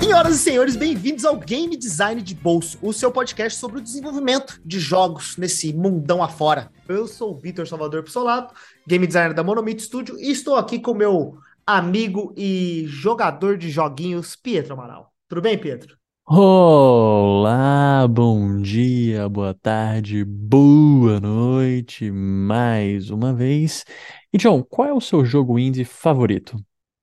Senhoras e senhores, bem-vindos ao Game Design de Bolso, o seu podcast sobre o desenvolvimento de jogos nesse mundão afora. Eu sou o Vitor Salvador Pissolato, game designer da Monomito Studio, e estou aqui com meu amigo e jogador de joguinhos, Pietro Amaral. Tudo bem, Pietro? Olá, bom dia, boa tarde, boa noite, mais uma vez. E John, qual é o seu jogo indie favorito?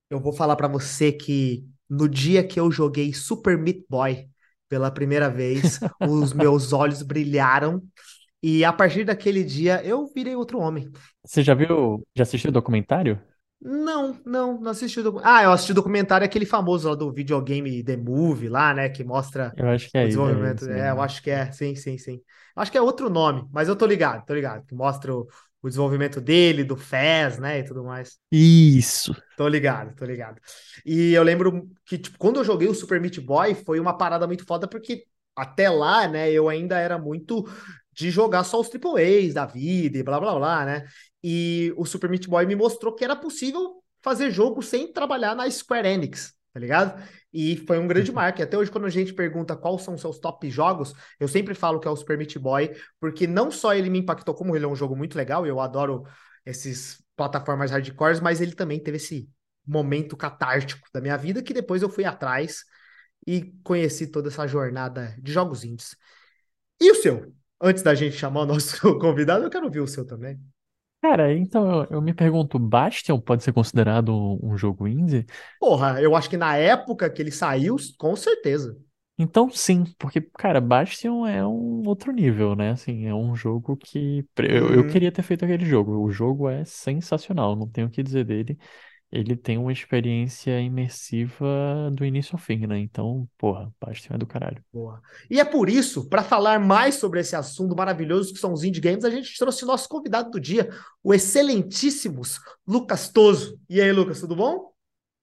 Eu vou falar para você que no dia que eu joguei Super Meat Boy pela primeira vez, os meus olhos brilharam e a partir daquele dia eu virei outro homem. Você já viu, já assistiu o documentário? Não, não, não assisti o documentário. Ah, eu assisti o documentário aquele famoso lá do videogame The Movie lá, né, que mostra Eu acho que é o isso, é desenvolvimento. isso É, eu acho que é, sim, sim, sim. Acho que é outro nome, mas eu tô ligado, tô ligado, que mostra o, o desenvolvimento dele, do Fez, né, e tudo mais. Isso. Tô ligado, tô ligado. E eu lembro que, tipo, quando eu joguei o Super Meat Boy, foi uma parada muito foda, porque até lá, né, eu ainda era muito de jogar só os AAAs da vida e blá blá blá, né? E o Super Meat Boy me mostrou que era possível fazer jogo sem trabalhar na Square Enix, tá ligado? E foi um grande marco. Até hoje, quando a gente pergunta quais são seus top jogos, eu sempre falo que é o Super Meat Boy, porque não só ele me impactou, como ele é um jogo muito legal, e eu adoro esses plataformas hardcores, mas ele também teve esse momento catártico da minha vida que depois eu fui atrás e conheci toda essa jornada de jogos indies. E o seu? Antes da gente chamar o nosso convidado, eu quero ouvir o seu também. Cara, então eu, eu me pergunto, Bastion pode ser considerado um, um jogo indie? Porra, eu acho que na época que ele saiu, com certeza. Então sim, porque, cara, Bastion é um outro nível, né? Assim, é um jogo que eu, eu Uhum. queria ter feito aquele jogo. O jogo é sensacional, não tenho o que dizer dele. Ele tem uma experiência imersiva do início ao fim, né? Então, porra, Bastion é do caralho. Boa. E é por isso, para falar mais sobre esse assunto maravilhoso que são os indie games, a gente trouxe o nosso convidado do dia, o excelentíssimos Lucas Toso. E aí, Lucas, tudo bom?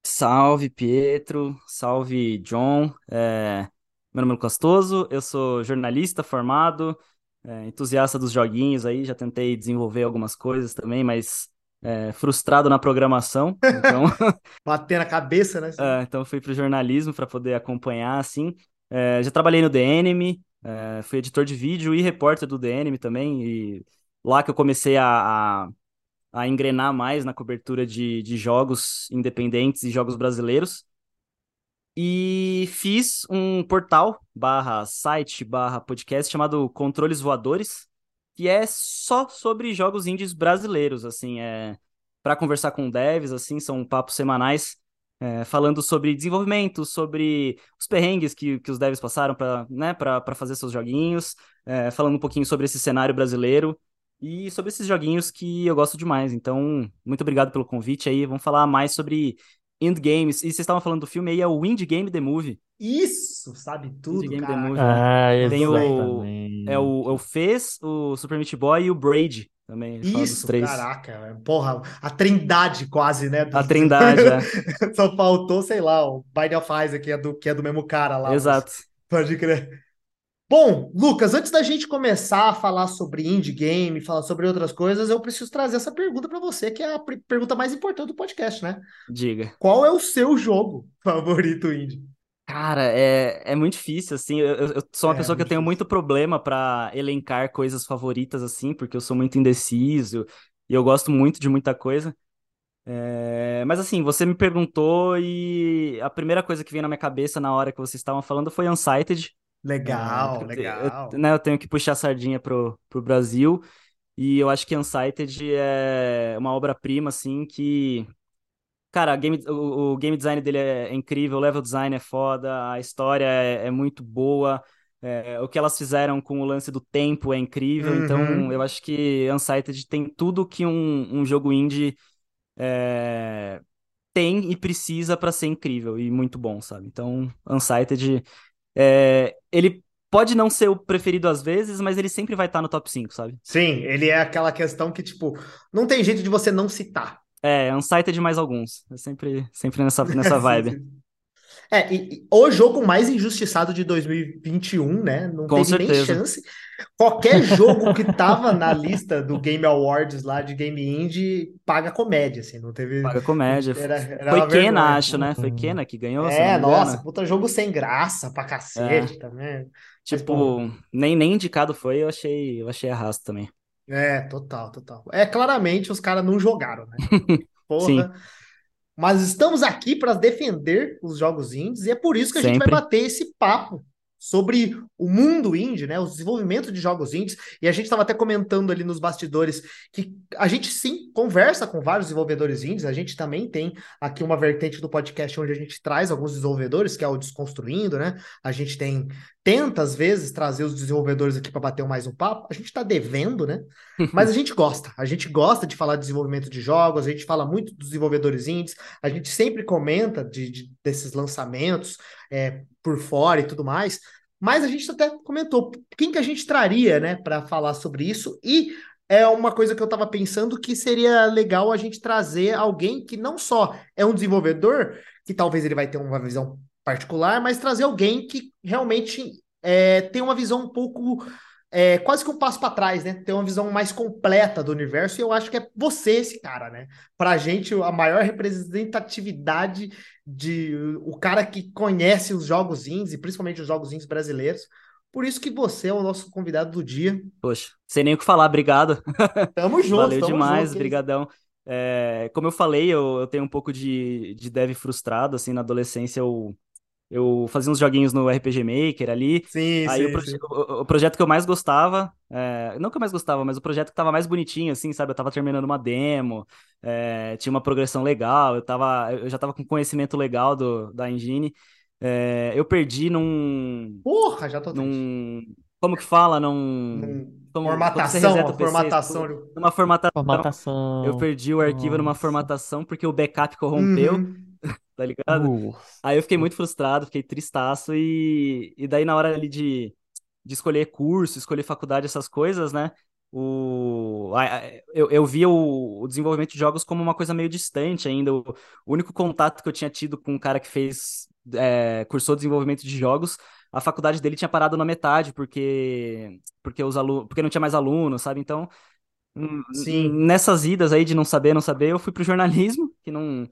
Salve, Pietro. Salve, John. É, Meu nome é Lucas Toso, eu sou jornalista formado, é, entusiasta dos joguinhos aí, já tentei desenvolver algumas coisas também, mas é, frustrado na programação. Então, Bater na cabeça, né? é, então fui pro jornalismo para poder acompanhar, assim. É, já trabalhei no Enemy, é, fui editor de vídeo e repórter do Enemy também, e lá que eu comecei a, a a engrenar mais na cobertura de, de jogos independentes e jogos brasileiros. E fiz um portal barra site barra podcast chamado Controles Voadores, que é só sobre jogos indies brasileiros, assim, é para conversar com devs, assim, são papos semanais é, falando sobre desenvolvimento, sobre os perrengues que, que os devs passaram para né, fazer seus joguinhos, é, falando um pouquinho sobre esse cenário brasileiro e sobre esses joguinhos que eu gosto demais. Então, muito obrigado pelo convite aí. Vamos falar mais sobre indie games. E vocês estavam falando do filme aí, é o Indie Game The Movie. Isso, sabe tudo, Indie cara. Ah, Tem o-. É o, é o Fez, o Super Meat Boy e o Braid também. Isso, três. caraca, porra, a trindade quase, né? A Trindade, é. Só faltou, sei lá, o Bind of Isaac, que é do, que é do mesmo cara lá. mas Exato. Pode crer. Bom, Lucas, antes da gente começar a falar sobre indie game, falar sobre outras coisas, eu preciso trazer essa pergunta para você, que é a per- pergunta mais importante do podcast, né? Diga. Qual é o seu jogo favorito indie? Cara, é, é muito difícil, assim. Eu, eu- sou uma É, pessoa que eu muito tenho difícil. muito problema pra elencar coisas favoritas, assim, porque eu sou muito indeciso e eu gosto muito de muita coisa. É, mas assim, você me perguntou e a primeira coisa que veio na minha cabeça na hora que vocês estavam falando foi Unsighted. É, Legal, porque eu, te- legal. eu, né, eu tenho que puxar a sardinha pro, pro Brasil e eu acho que Unsighted é uma obra-prima, assim, que Cara, game, o, o game design dele é incrível, o level design é foda, a história é, é muito boa, é, o que elas fizeram com o lance do tempo é incrível, então Uhum. eu acho que Unsighted tem tudo que um, um jogo indie é, tem e precisa pra ser incrível e muito bom, sabe? Então, Unsighted, é, ele pode não ser o preferido às vezes, mas ele sempre vai estar no top 5, sabe? Sim, ele é aquela questão que, tipo, não tem jeito de você não citar. É, Unsighted mais alguns, é sempre, sempre nessa, nessa vibe. É, e, e o jogo mais injustiçado de 2021, né? Não Com teve nem certeza. chance. Qualquer jogo que tava na lista do Game Awards lá de Game Indie paga comédia, assim, não teve. Paga comédia. Era, era Foi uma Kena, vergonha. acho, né? Foi Uhum. Kena que ganhou, É, não me engano. nossa, puta jogo sem graça pra cacete também. Mas, pô, Tipo, nem, nem indicado foi, eu achei, eu achei arrasto também. É, total, total. É, claramente os caras não jogaram, né? Porra. Sim. Mas estamos aqui para defender os jogos indies e é por isso que a gente vai Sempre. bater esse papo sobre o mundo indie, né? O desenvolvimento de jogos indies. E a gente estava até comentando ali nos bastidores que a gente sim conversa com vários desenvolvedores indies. A gente também tem aqui uma vertente do podcast onde a gente traz alguns desenvolvedores, que é o Desconstruindo, né? A gente tem tenta às vezes trazer os desenvolvedores aqui para bater mais um papo. A gente está devendo, né? Mas a gente gosta. A gente gosta de falar de desenvolvimento de jogos, a gente fala muito dos desenvolvedores indies, a gente sempre comenta de, de- desses lançamentos é, por fora e tudo mais. Mas a gente até comentou quem que a gente traria, né, para falar sobre isso. E é uma coisa que eu estava pensando que seria legal a gente trazer alguém que não só é um desenvolvedor, que talvez ele vai ter uma visão particular, mas trazer alguém que realmente é, tem uma visão um pouco é, quase que um passo para trás, né? Ter uma visão mais completa do universo, e eu acho que é você esse cara, né? Pra gente, a maior representatividade de o cara que conhece os jogos indies, e principalmente os jogos indies brasileiros. Por isso que você é o nosso convidado do dia. Poxa, sem nem o que falar, obrigado. Tamo junto, Valeu tamo demais, junto. brigadão. É, como eu falei, eu, eu tenho um pouco de, de dev frustrado, assim, na adolescência eu, eu fazia uns joguinhos no RPG Maker ali, Sim, aí o, sim, proje- sim. o- o projeto que eu mais gostava, é, não que eu mais gostava, mas o projeto que tava mais bonitinho, assim, sabe, eu tava terminando uma demo, é, tinha uma progressão legal, eu tava, eu já tava com conhecimento legal do, da engine, é, eu perdi num, Porra, já tô triste. num, como que fala, num, Num- como- formatação, reseta a o PC, formatação. numa formatação, Formatação. eu perdi o arquivo numa Nossa. formatação porque o backup corrompeu, Uhum. Tá ligado? Nossa. Aí eu fiquei muito frustrado, fiquei tristaço e, e daí na hora ali de, de escolher curso, escolher faculdade, essas coisas, né? O, eu, eu via o, o desenvolvimento de jogos como uma coisa meio distante ainda. O, o único contato que eu tinha tido com um cara que fez, é, cursou desenvolvimento de jogos, a faculdade dele tinha parado na metade, porque, porque, os alu porque não tinha mais alunos, sabe? Então, Sim. nessas idas aí de não saber, não saber, eu fui pro jornalismo, que não,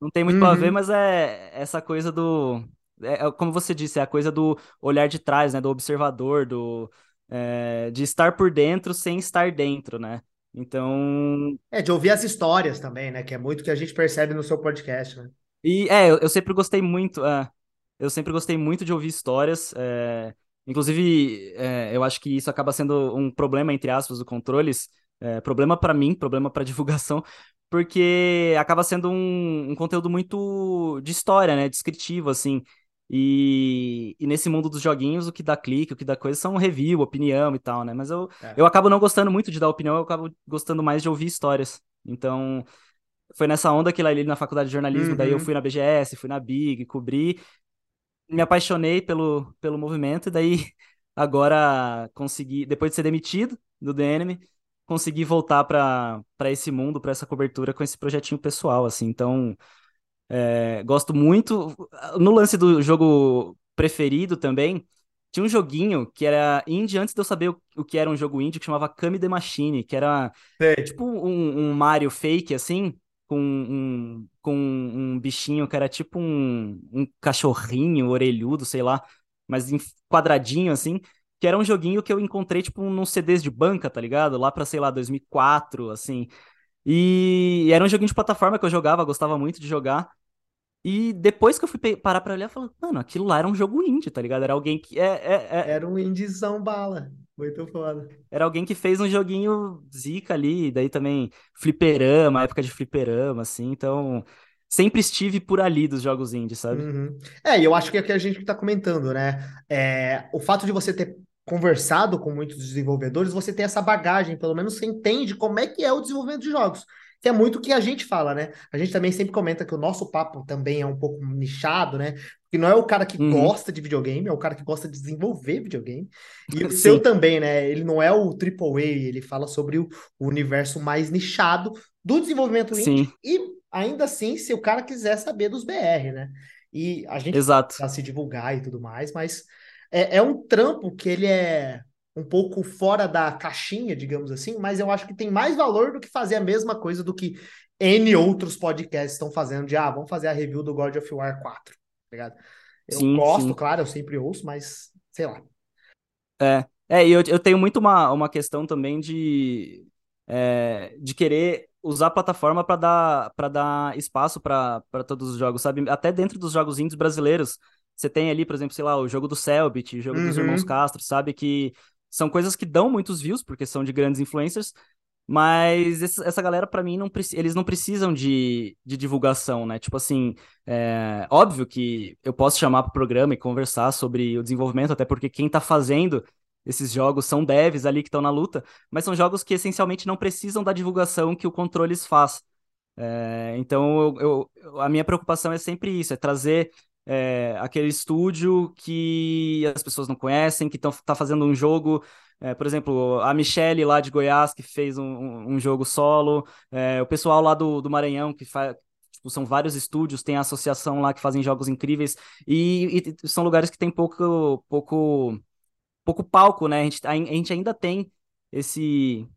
não tem muito pra ver, Uhum. mas é essa coisa do. É, é como você disse, é a coisa do olhar de trás, né? Do observador, do, é, de estar por dentro sem estar dentro, né? Então. É, de ouvir as histórias também, né? Que é muito que a gente percebe no seu podcast, né? E é, eu, eu sempre gostei muito. é, eu sempre gostei muito de ouvir histórias. é, inclusive, é, eu acho que isso acaba sendo um problema, entre aspas, do controles. é, problema pra mim, problema pra divulgação, porque acaba sendo um, um conteúdo muito de história, né? Descritivo, assim. E, e nesse mundo dos joguinhos, o que dá clique, o que dá coisa são review, opinião e tal, né? Mas eu, É. eu acabo não gostando muito de dar opinião, eu acabo gostando mais de ouvir histórias. Então, foi nessa onda que lá ali na faculdade de jornalismo, daí eu Uhum. fui na BGS, fui na Big, cobri, me apaixonei pelo, pelo movimento, e daí agora consegui, depois de ser demitido do DNM, consegui voltar para esse mundo, para essa cobertura com esse projetinho pessoal, assim. Então, é, gosto muito. No lance do jogo preferido também, tinha um joguinho que era indie antes de eu saber o, o que era um jogo indie, que chamava Kami the Machine, que era Sei. tipo um, um Mario fake, assim, com um, com um bichinho que era tipo um, um cachorrinho orelhudo, sei lá, mas em quadradinho, assim, que era um joguinho que eu encontrei, tipo, num CDs de banca, tá ligado? Lá pra, sei lá, 2004, assim. E era um joguinho de plataforma que eu jogava, gostava muito de jogar. E depois que eu fui parar pra olhar, eu falei, mano, aquilo lá era um jogo indie, tá ligado? Era alguém que. É, é, é- Era um indizão bala. Muito foda. era alguém que fez um joguinho zica ali, daí também fliperama, época de fliperama, assim, então sempre estive por ali dos jogos indie, sabe? Uhum. É, e eu acho que é o que a gente está comentando, né? É, o fato de você ter conversado com muitos desenvolvedores, você tem essa bagagem, pelo menos você entende como é que é o desenvolvimento de jogos. Que é muito o que a gente fala, né? A gente também sempre comenta que o nosso papo também é um pouco nichado, né? Porque não é o cara que Uhum. gosta de videogame, é o cara que gosta de desenvolver videogame. E o seu também, né? Ele não é o AAA, ele fala sobre o, o universo mais nichado do desenvolvimento indie Sim. e ainda assim, se o cara quiser saber dos BR, né? E a gente Exato. precisa se divulgar e tudo mais, mas é, é um trampo que ele é um pouco fora da caixinha, digamos assim, mas eu acho que tem mais valor do que fazer a mesma coisa do que N outros podcasts estão fazendo de, ah, vamos fazer a review do God of War 4, tá ligado? Eu Sim, gosto, sim. claro, eu sempre ouço, mas sei lá. É, é e eu, eu tenho muito uma, uma questão também de, é, de querer usar a plataforma para dar, para dar espaço para todos os jogos, sabe? Até dentro dos jogos indies brasileiros, você tem ali, por exemplo, sei lá, o jogo do Selbit, o jogo dos Irmãos Uhum. Castro, sabe? Que são coisas que dão muitos views, porque são de grandes influencers, mas essa galera, pra mim, não, eles não precisam de, de divulgação, né? Tipo assim, é, óbvio que eu posso chamar pro programa e conversar sobre o desenvolvimento, até porque quem tá fazendo esses jogos são devs ali que estão na luta, mas são jogos que essencialmente não precisam da divulgação que o Controles faz. É, então, eu, eu- a minha preocupação é sempre isso, é trazer é, aquele estúdio que as pessoas não conhecem, que estão tá fazendo um jogo, é, por exemplo, a Michelle lá de Goiás, que fez um, um- jogo solo, é, o pessoal lá do, do Maranhão, que faz. Tipo, são vários estúdios, tem a associação lá que fazem jogos incríveis, e, e são lugares que tem pouco, pouco, pouco palco, né? A gente, a gente ainda tem esse,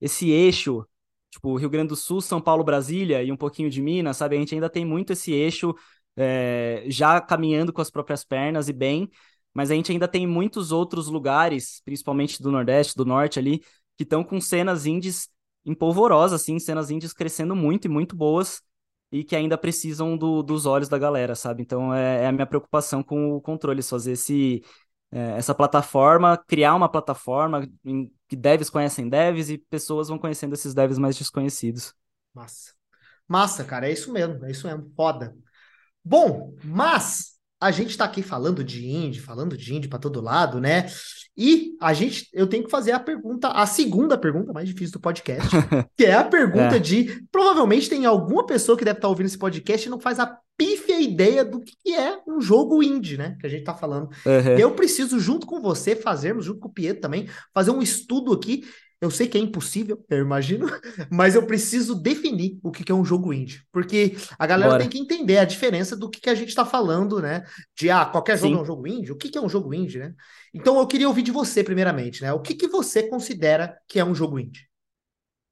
esse eixo tipo, Rio Grande do Sul, São Paulo, Brasília e um pouquinho de Minas, sabe? A gente ainda tem muito esse eixo é, já caminhando com as próprias pernas e bem, mas a gente ainda tem muitos outros lugares, principalmente do Nordeste, do Norte ali, que estão com cenas indies empolvorosas, assim, cenas indies crescendo muito e muito boas e que ainda precisam do, dos olhos da galera, sabe? Então é, é a minha preocupação com o controle, fazer esse, é, essa plataforma, criar uma plataforma em, que devs conhecem devs e pessoas vão conhecendo esses devs mais desconhecidos. Massa. Massa, cara, é isso mesmo, é isso mesmo, foda. Bom, mas a gente tá aqui falando de indie, falando de indie para todo lado, né? E a gente, eu tenho que fazer a pergunta, a segunda pergunta mais difícil do podcast, que é a pergunta É. de, provavelmente tem alguma pessoa que deve estar ouvindo esse podcast e não faz a pífia ideia do que é um jogo indie, né? Que a gente tá falando. Uhum. Eu preciso, junto com você, fazermos, junto com o Pietro também, fazer um estudo aqui. Eu sei que é impossível, eu imagino, mas eu preciso definir o que é um jogo indie. Porque a galera Bora. tem que entender a diferença do que, a gente está falando, né? De, ah, qualquer jogo Sim. é um jogo indie? O que é um jogo indie, né? Então eu queria ouvir de você, primeiramente, né? O que que você considera que é um jogo indie?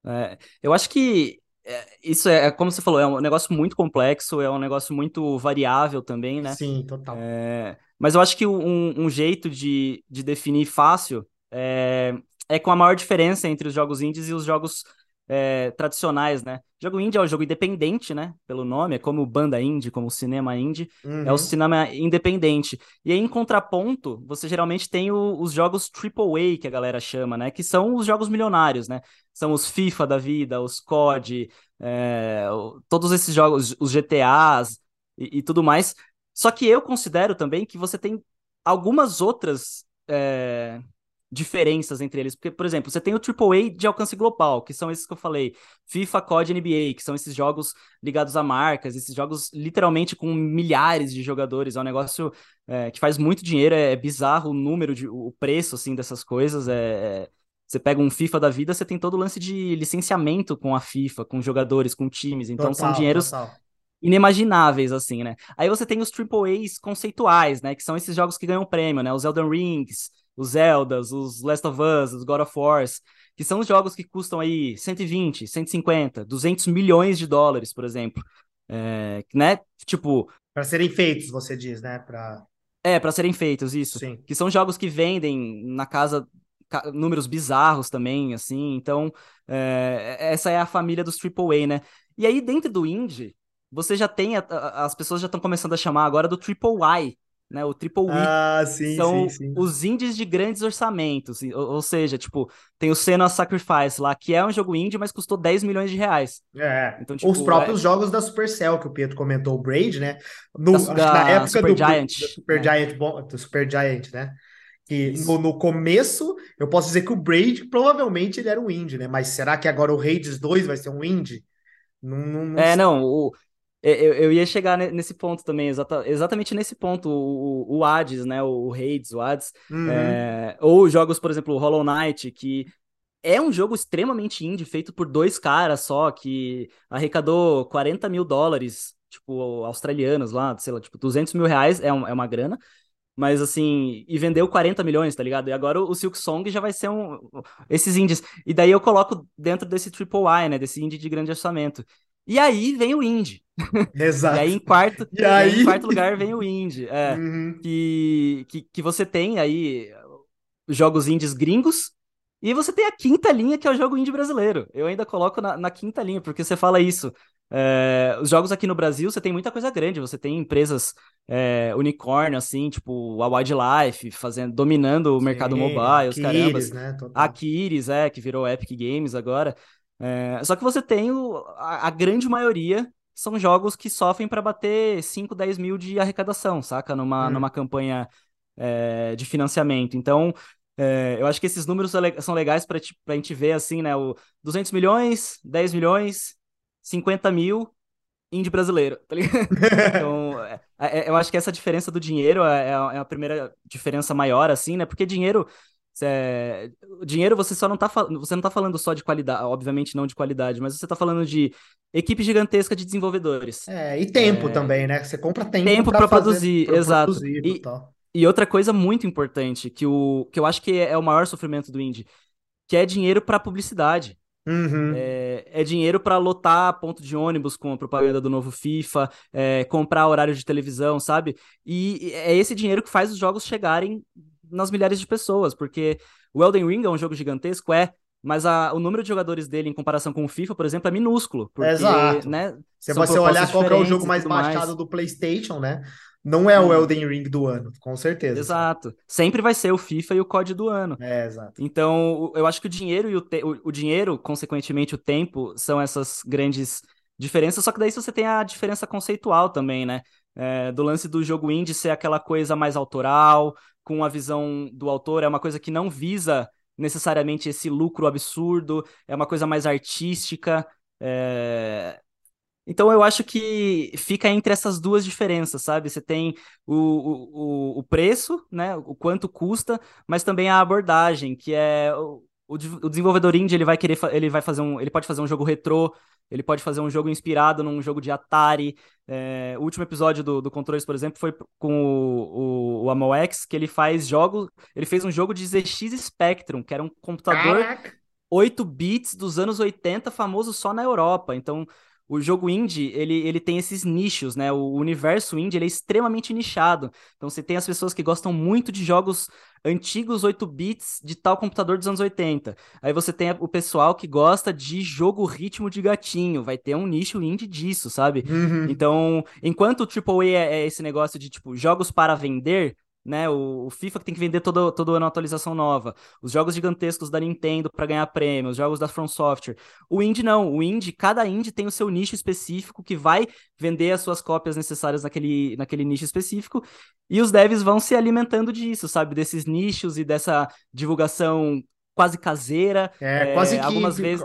É, eu acho que é, isso é, é como você falou, é um negócio muito complexo, é um negócio muito variável também, né? Sim, total. É, mas eu acho que um, um jeito de, de definir fácil é, é com a maior diferença entre os jogos indies e os jogos é, tradicionais, né? Jogo indie é o jogo independente, né? Pelo nome, é como banda indie, como cinema indie, é Uhum. o cinema independente. E aí, em contraponto, você geralmente tem o- os jogos AAA, que a galera chama, né? Que são os jogos milionários, né? São os FIFA da vida, os COD, é, o- todos esses jogos, os GTAs e, e tudo mais. Só que eu considero também que você tem algumas outras é, diferenças entre eles. Porque, por exemplo, você tem o AAA de alcance global, que são esses que eu falei, FIFA, COD, NBA, que são esses jogos ligados a marcas, esses jogos literalmente com milhares de jogadores. É um negócio é, que faz muito dinheiro, é, bizarro o número, de, o preço assim dessas coisas. É, é- você pega um FIFA da vida, você tem todo o lance de licenciamento com a FIFA, com jogadores, com times. Então são Total, dinheiros total. inimagináveis, assim, né? Aí você tem os AAAs conceituais, né? Que são esses jogos que ganham prêmio, né? Os Elden Rings, os Zeldas, os Last of Us, os God of Wars, que são os jogos que custam aí 120, 150, 200 milhões de dólares, por exemplo. É, né? Tipo, Para serem feitos, você diz, né? Para é, para serem feitos, isso. Sim. Que são jogos que vendem na casa ca- números bizarros também, assim. Então, é, essa é a família dos AAA, né? E aí, dentro do indie, você já tem, a- a- as pessoas já estão começando a chamar agora do Triple I, né? O Triple I. Ah, sim, são sim, sim. os indies de grandes orçamentos. Ou, ou seja, tipo, tem o Senua Sacrifice lá, que é um jogo indie, mas custou 10 milhões de reais. É, Então, tipo, os próprios jogos da Supercell, que o Pedro comentou, o Braid, né? No, Da- acho que da na época do, Supergiant, do Super né? Giant, bom, do Super Giant, né? Que no, no começo, eu posso dizer que o Braid provavelmente ele era um indie, né? Mas será que agora o Hades 2 vai ser um indie? Não, não, não É, sei. não, o, eu, eu ia chegar ne- nesse ponto também, exata, exatamente nesse ponto, o, o, Hades, né, o Hades, o Hades, Uhum. é, ou jogos, por exemplo, o Hollow Knight, que é um jogo extremamente indie, feito por dois caras só, que arrecadou 40 mil dólares tipo, australianos lá, sei lá, tipo, 200 mil reais é, um, é uma grana. Mas assim, e vendeu 40 milhões, tá ligado? E agora o Silk Song já vai ser um. Esses indies. E daí eu coloco dentro desse Triple I, né? Desse indie de grande orçamento. E aí vem o indie. Exato. E aí em quarto, e aí... em quarto lugar vem o indie. É, uhum. que, que, que você tem aí jogos indies gringos. E você tem a quinta linha, que é o jogo indie brasileiro. Eu ainda coloco na, na quinta linha, porque você fala isso. É, os jogos aqui no Brasil, você tem muita coisa grande. Você tem empresas é, unicórnio, assim, tipo a Wildlife, fazendo, dominando o Sim, mercado mobile, os carambas. Né? A Kiris, é, que virou Epic Games agora. É, só que você tem o, a, a, grande maioria são jogos que sofrem para bater 5, 10 mil de arrecadação, saca? Numa, hum. numa campanha é, de financiamento. Então, é, eu acho que esses números são legais para a gente ver, assim, né? O 200 milhões, 10 milhões, 50 mil, indie brasileiro, tá ligado? então, é, é, eu acho que essa diferença do dinheiro é, é, a primeira diferença maior, assim, né? Porque dinheiro. É, dinheiro você só não tá você não tá falando só de qualidade, obviamente não de qualidade, mas você tá falando de equipe gigantesca de desenvolvedores. É, e tempo é, também, né? Você compra tempo, tempo para produzir, pra exato. Produzir, e, e outra coisa muito importante, que, o, que eu acho que é o maior sofrimento do indie, que é dinheiro para publicidade. Uhum. É, é, dinheiro para lotar ponto de ônibus com a propaganda do novo FIFA, é, comprar horário de televisão, sabe? E é esse dinheiro que faz os jogos chegarem nas milhares de pessoas, porque o Elden Ring é um jogo gigantesco, é, mas a, o número de jogadores dele em comparação com o FIFA, por exemplo, é minúsculo. Porque, Exato. Né, Se você olhar qual é o jogo mais baixado mais. do PlayStation, né? Não é o Elden Ring do ano, com certeza. Exato. Sempre vai ser o FIFA e o COD do ano. É, exato. Então, eu acho que o dinheiro e o, te... o dinheiro, consequentemente, o tempo, são essas grandes diferenças. Só que daí você tem a diferença conceitual também, né? É, do lance do jogo indie ser aquela coisa mais autoral, com a visão do autor, é uma coisa que não visa necessariamente esse lucro absurdo, é uma coisa mais artística. É... Então eu acho que fica entre essas duas diferenças, sabe? Você tem o, o, o preço, né? O quanto custa, mas também a abordagem, que é o, o desenvolvedor indie ele vai querer ele vai fazer um ele pode fazer um jogo retrô ele pode fazer um jogo inspirado num jogo de Atari é, o último episódio do, do Controles por exemplo foi com o, o, o Amoex que ele faz jogo ele fez um jogo de ZX Spectrum que era um computador Caraca. 8 bits dos anos 80 famoso só na Europa então o jogo indie, ele, ele tem esses nichos, né? O universo indie, ele é extremamente nichado. Então você tem as pessoas que gostam muito de jogos antigos 8 bits de tal computador dos anos 80. Aí você tem o pessoal que gosta de jogo ritmo de gatinho, vai ter um nicho indie disso, sabe? Uhum. Então, enquanto o AAA é, é esse negócio de tipo jogos para vender, né? O, o, FIFA que tem que vender todo, todo ano atualização nova. Os jogos gigantescos da Nintendo para ganhar prêmio, os jogos da From Software. O indie não, o indie, cada indie tem o seu nicho específico que vai vender as suas cópias necessárias naquele, naquele nicho específico. E os devs vão se alimentando disso, sabe? Desses nichos e dessa divulgação quase caseira. É, é quase que algumas vezes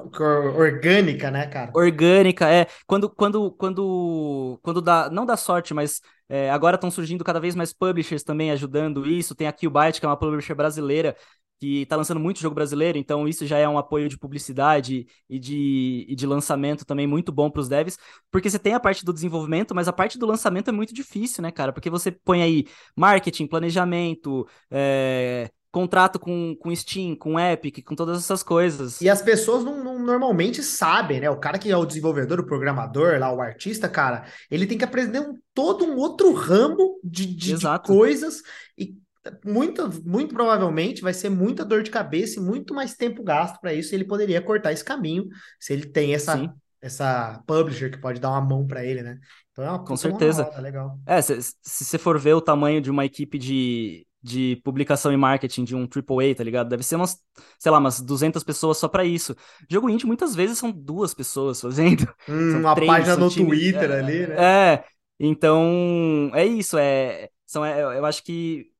orgânica, né, cara? Orgânica, é. Quando quando quando quando dá, não dá sorte, mas é, agora estão surgindo cada vez mais publishers também ajudando isso. Tem a Killbyte, que é uma publisher brasileira que está lançando muito jogo brasileiro, então isso já é um apoio de publicidade e de, e de lançamento também muito bom para os devs, porque você tem a parte do desenvolvimento, mas a parte do lançamento é muito difícil, né, cara? Porque você põe aí marketing, planejamento, é, contrato com, com Steam, com Epic, com todas essas coisas. E as pessoas não, não, normalmente sabem, né? O cara que é o desenvolvedor, o programador, lá, o artista, cara, ele tem que aprender um, todo um outro ramo de, de, de coisas e muito, muito provavelmente vai ser muita dor de cabeça e muito mais tempo gasto para isso. E ele poderia cortar esse caminho se ele tem essa, essa publisher que pode dar uma mão para ele, né? Então é uma Com certeza. Roda, legal. É, se você for ver o tamanho de uma equipe de, de publicação e marketing de um AAA, tá ligado? Deve ser umas, sei lá, umas 200 pessoas só para isso. Jogo indie muitas vezes são duas pessoas fazendo. Hum, uma três, página no time... Twitter é, ali, né? É, então é isso, é, são, é, eu acho que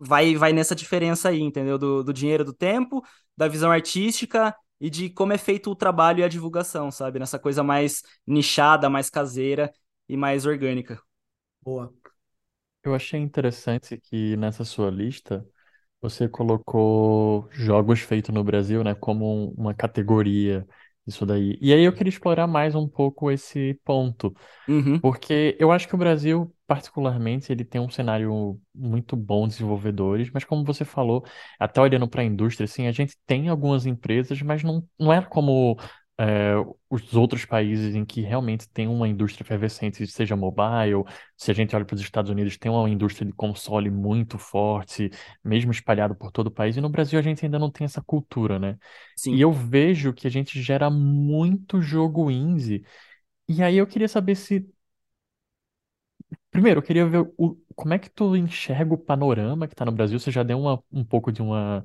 vai, vai nessa diferença aí, entendeu? Do, do dinheiro, do tempo, da visão artística e de como é feito o trabalho e a divulgação, sabe? Nessa coisa mais nichada, mais caseira e mais orgânica. Boa. Eu achei interessante que nessa sua lista você colocou jogos feitos no Brasil, né, como uma categoria isso daí. E aí eu queria explorar mais um pouco esse ponto, Uhum, porque eu acho que o Brasil, particularmente, ele tem um cenário muito bom de desenvolvedores, mas como você falou, até olhando para a indústria, assim, a gente tem algumas empresas, mas não, não é como é, os outros países em que realmente tem uma indústria efervescente, seja mobile, se a gente olha para os Estados Unidos, tem uma indústria de console muito forte, mesmo espalhado por todo o país, e no Brasil a gente ainda não tem essa cultura, né? E sim. eu vejo que a gente gera muito jogo indie. E aí eu queria saber se. Primeiro, eu queria ver o... como é que tu enxerga o panorama que tá no Brasil. Você já deu uma... um pouco de uma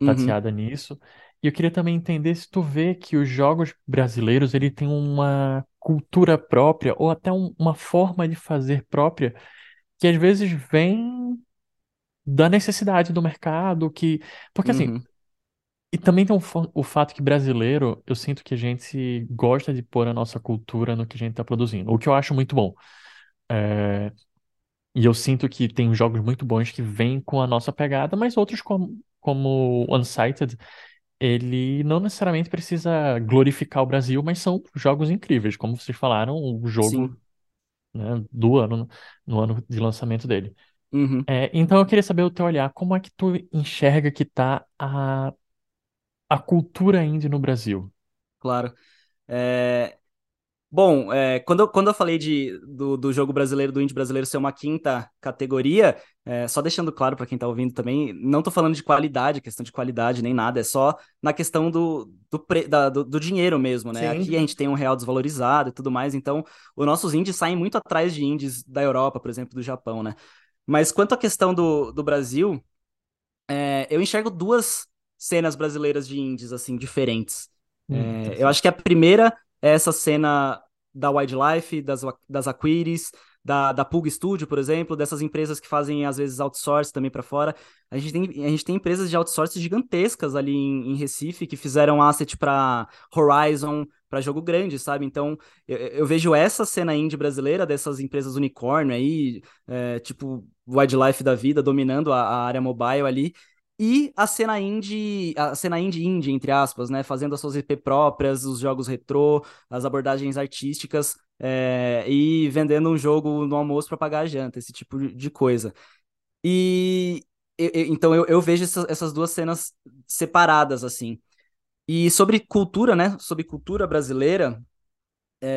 Uhum, tateada nisso. E eu queria também entender se tu vê que os jogos brasileiros ele tem uma cultura própria ou até um- uma forma de fazer própria que às vezes vem da necessidade do mercado, que porque assim, uhum, E também tem o, o fato que brasileiro, eu sinto que a gente gosta de pôr a nossa cultura no que a gente tá produzindo, o que eu acho muito bom. É, e eu sinto que tem jogos muito bons que vêm com a nossa pegada, mas outros como, como Unsighted, ele não necessariamente precisa glorificar o Brasil, mas são jogos incríveis, como vocês falaram, o jogo, né, do ano, no ano de lançamento dele. Uhum, É, então eu queria saber o teu olhar, como é que tu enxerga que tá a, a cultura indie no Brasil? claro. É, Bom, é, quando, eu, quando eu falei de, do, do jogo brasileiro, do indie brasileiro ser uma quinta categoria, é, só deixando claro para quem está ouvindo também, não estou falando de qualidade, questão de qualidade nem nada, é só na questão do, do, pre, da, do, do dinheiro mesmo, né? Aqui a Sim. gente tem um real desvalorizado e tudo mais, então os nossos indies saem muito atrás de indies da Europa, por exemplo, do Japão, né? Mas quanto à questão do, do Brasil, é, eu enxergo duas cenas brasileiras de indies, assim, diferentes. Hum, É, eu acho que a primeira essa cena da Wildlife, das, das Aquiris, da, da Pug Studio, por exemplo, dessas empresas que fazem, às vezes, outsource também para fora. A gente tem, a gente tem empresas de outsource gigantescas ali em, em Recife que fizeram asset para Horizon, para jogo grande, sabe? Então, eu, eu vejo essa cena indie brasileira, dessas empresas unicórnio aí, é, tipo Wildlife da vida, dominando a, a área mobile ali. E a cena indie, a cena indie indie, entre aspas, né? Fazendo as suas IP próprias, os jogos retrô, as abordagens artísticas, é, e vendendo um jogo no almoço para pagar a janta, esse tipo de coisa. E eu- eu- então eu, eu vejo essa- essas duas cenas separadas, assim. E sobre cultura, né? Sobre cultura brasileira,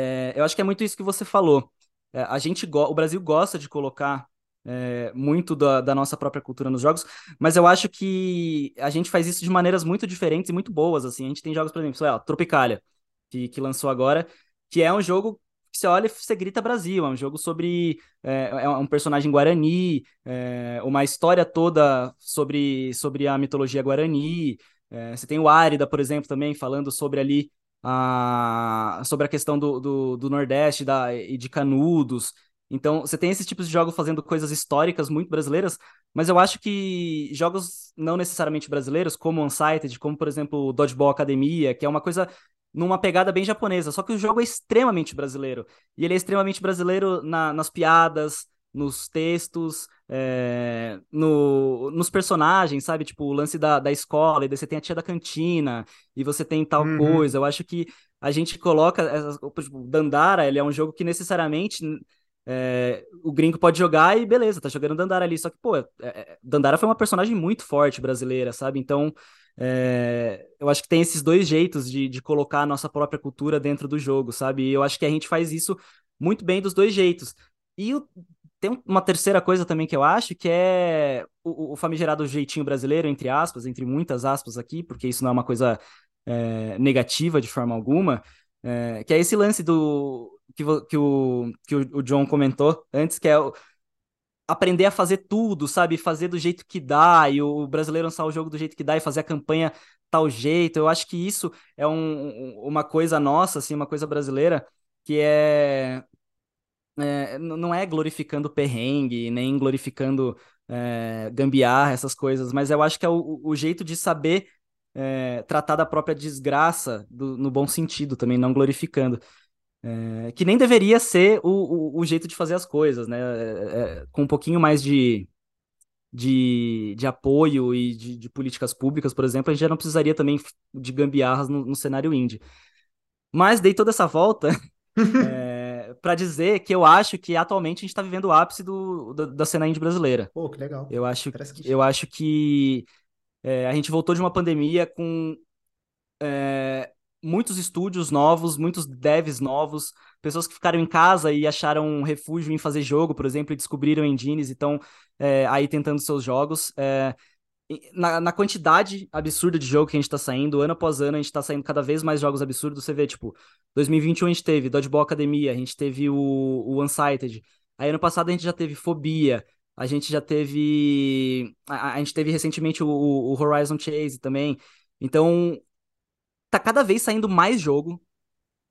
é, eu acho que é muito isso que você falou. É, a gente o Brasil gosta de colocar é, muito da, da nossa própria cultura nos jogos, mas eu acho que a gente faz isso de maneiras muito diferentes e muito boas, assim. A gente tem jogos, por exemplo, sei lá, Tropicalia, que, que lançou agora, que é um jogo que você olha e você grita Brasil, é um jogo sobre é, é um personagem guarani, é, uma história toda sobre, sobre a mitologia guarani. É, você tem o Árida, por exemplo, também falando sobre ali a, sobre a questão do, do, do Nordeste da, e de Canudos. Então, você tem esses tipos de jogos fazendo coisas históricas muito brasileiras, mas eu acho que jogos não necessariamente brasileiros, como Unsighted, como, por exemplo, Dodgeball Academia, que é uma coisa numa pegada bem japonesa, só que o jogo é extremamente brasileiro. E ele é extremamente brasileiro na, nas piadas, nos textos, é, no, nos personagens, sabe? Tipo, o lance da, da escola, e daí você tem a tia da cantina, e você tem tal coisa. Uhum. Eu acho que a gente coloca. Essas, tipo, Dandara, ele é um jogo que necessariamente. É, o gringo pode jogar e beleza, tá jogando Dandara ali. Só que, pô, é, é, Dandara foi uma personagem muito forte brasileira, sabe? Então, é, eu acho que tem esses dois jeitos de, de colocar a nossa própria cultura dentro do jogo, sabe? E eu acho que a gente faz isso muito bem dos dois jeitos. E o, tem uma terceira coisa também que eu acho, que é o, o famigerado jeitinho brasileiro, entre aspas, entre muitas aspas aqui, porque isso não é uma coisa é, negativa de forma alguma, que é esse lance do que, que, o, que o, John comentou antes, que é aprender a fazer tudo, sabe? Fazer do jeito que dá, e o brasileiro lançar o jogo do jeito que dá e fazer a campanha tal jeito. Eu acho que isso é um, uma coisa nossa, assim, uma coisa brasileira, que é, é não é glorificando perrengue, nem glorificando é, gambiarra, essas coisas, mas eu acho que é o, o jeito de saber é, tratar da própria desgraça do, no bom sentido também, não glorificando. É, que nem deveria ser o, o, o, jeito de fazer as coisas, né? É, é, com um pouquinho mais de, de, de apoio e de, de, políticas públicas, por exemplo, a gente já não precisaria também de gambiarras no, no cenário indie. Mas dei toda essa volta é, para dizer que eu acho que atualmente a gente está vivendo o ápice do, do, da cena indie brasileira. Pô, que legal. Eu acho, eu acho que é, a gente voltou de uma pandemia com é, muitos estúdios novos, muitos devs novos, pessoas que ficaram em casa e acharam um refúgio em fazer jogo, por exemplo, e descobriram engines e estão é, aí tentando seus jogos. É, na, na, quantidade absurda de jogo que a gente tá saindo, ano após ano, a gente tá saindo cada vez mais jogos absurdos. Você vê, tipo, 2021 a gente teve Dodgeball Academia, a gente teve o, o Unsighted. Aí ano passado a gente já teve Fobia, a gente já teve. A, a gente teve recentemente o, o Horizon Chase também. Então, tá cada vez saindo mais jogo.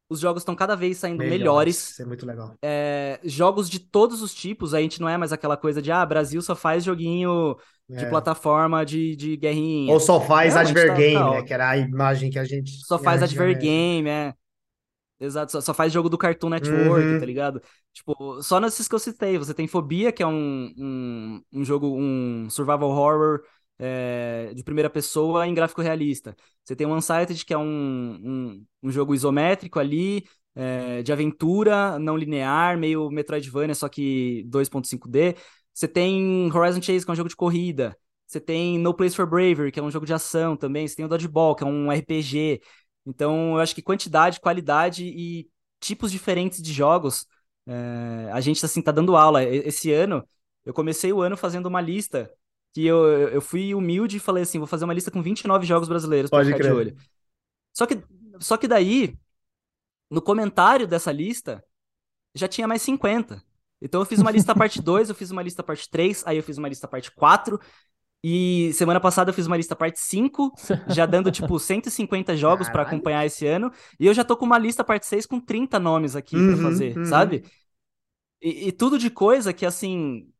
Os jogos estão cada vez saindo melhores. melhores. Isso é muito legal. É, jogos de todos os tipos. A gente não é mais aquela coisa de, ah, Brasil só faz joguinho de é. plataforma de, de guerrinha. Ou só faz não, Advergame, tá, tá, né? Que era a imagem que a gente. Só faz Advergame, é. Exato, só, só, faz jogo do Cartoon Network, uhum. tá ligado? Tipo, só nesses que eu citei. Você tem Fobia, que é um, um, um jogo, um survival horror é, de primeira pessoa em gráfico realista. Você tem o Unsighted, que é um, um, um jogo isométrico ali, é, de aventura, não linear, meio Metroidvania, só que 2.5D. Você tem Horizon Chase, que é um jogo de corrida. Você tem No Place for Bravery, que é um jogo de ação também. Você tem o Dodgeball, que é um RPG. Então, eu acho que quantidade, qualidade e tipos diferentes de jogos, é, a gente assim tá dando aula. Esse ano, eu comecei o ano fazendo uma lista que eu, eu fui humilde e falei assim, vou fazer uma lista com 29 jogos brasileiros para ficar crer. de olho. Só que, só que daí, no comentário dessa lista, já tinha mais 50. Então eu fiz uma lista parte 2, eu fiz uma lista parte 3, aí eu fiz uma lista parte 4, e semana passada eu fiz uma lista parte 5, já dando tipo 150 jogos para acompanhar esse ano, e eu já tô com uma lista parte 6 com 30 nomes aqui uhum, para fazer, uhum. sabe? E, e, tudo de coisa que assim,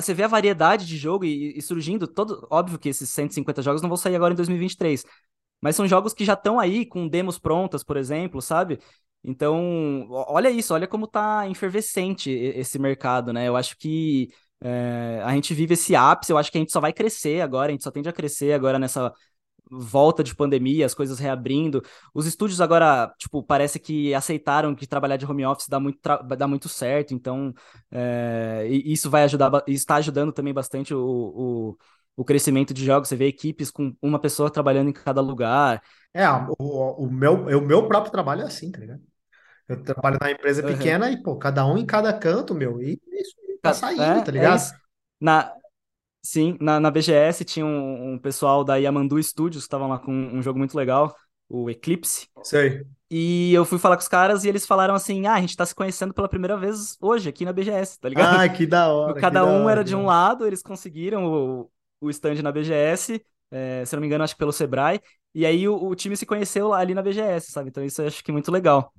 você vê a variedade de jogo e, e, surgindo, todo, óbvio que esses 150 jogos não vão sair agora em 2023, mas são jogos que já estão aí com demos prontas, por exemplo, sabe? Então, olha isso, olha como tá efervescente esse mercado, né? Eu acho que é, a gente vive esse ápice, eu acho que a gente só vai crescer agora, a gente só tende a crescer agora nessa volta de pandemia, as coisas reabrindo. Os estúdios agora, tipo, parece que aceitaram que trabalhar de home office dá muito, dá muito certo, então é, isso vai ajudar, está ajudando também bastante o, o, o, crescimento de jogos. Você vê equipes com uma pessoa trabalhando em cada lugar. É, o, o, meu, o meu próprio trabalho é assim, tá ligado? Eu trabalho na empresa pequena uhum. e, pô, cada um em cada canto, meu, e isso tá saindo, é, tá é ligado? É na, Sim, na, na BGS tinha um, um pessoal da Yamandu Studios que estavam lá com um jogo muito legal, o Eclipse. Sei. E eu fui falar com os caras e eles falaram assim: ah, a gente tá se conhecendo pela primeira vez hoje aqui na BGS, tá ligado? Ah, que da hora. Cada um hora, era de um lado, eles conseguiram o, o stand na BGS, é, se não me engano, acho que pelo Sebrae. E aí o, o time se conheceu ali na BGS, sabe? Então isso eu acho que é muito legal.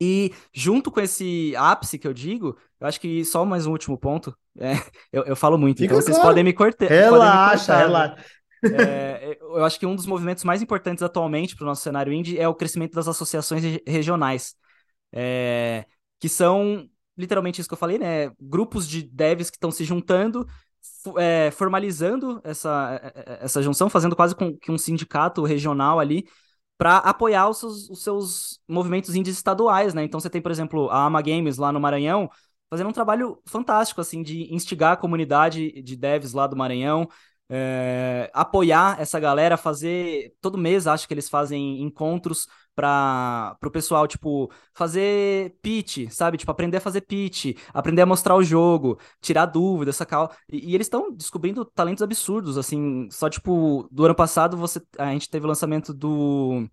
E junto com esse ápice que eu digo, eu acho que só mais um último ponto. É, eu, eu falo muito, Fica então claro. vocês podem me, cortar. Relaxa, relaxa. É, eu acho que um dos movimentos mais importantes atualmente para o nosso cenário indie é o crescimento das associações regionais, é, que são literalmente isso que eu falei, né? Grupos de devs que estão se juntando, é, formalizando essa, é, é, essa junção, fazendo quase com que um sindicato regional ali para apoiar os seus, os seus movimentos indies estaduais, né? Então você tem, por exemplo, a Ama Games lá no Maranhão, fazendo um trabalho fantástico, assim, de instigar a comunidade de devs lá do Maranhão, é, apoiar essa galera, fazer. Todo mês acho que eles fazem encontros para o pessoal, tipo, fazer pitch, sabe? Tipo, aprender a fazer pitch, aprender a mostrar o jogo, tirar dúvida, sacar. E, e eles estão descobrindo talentos absurdos, assim. Só, tipo, do ano passado você, a gente teve o lançamento do,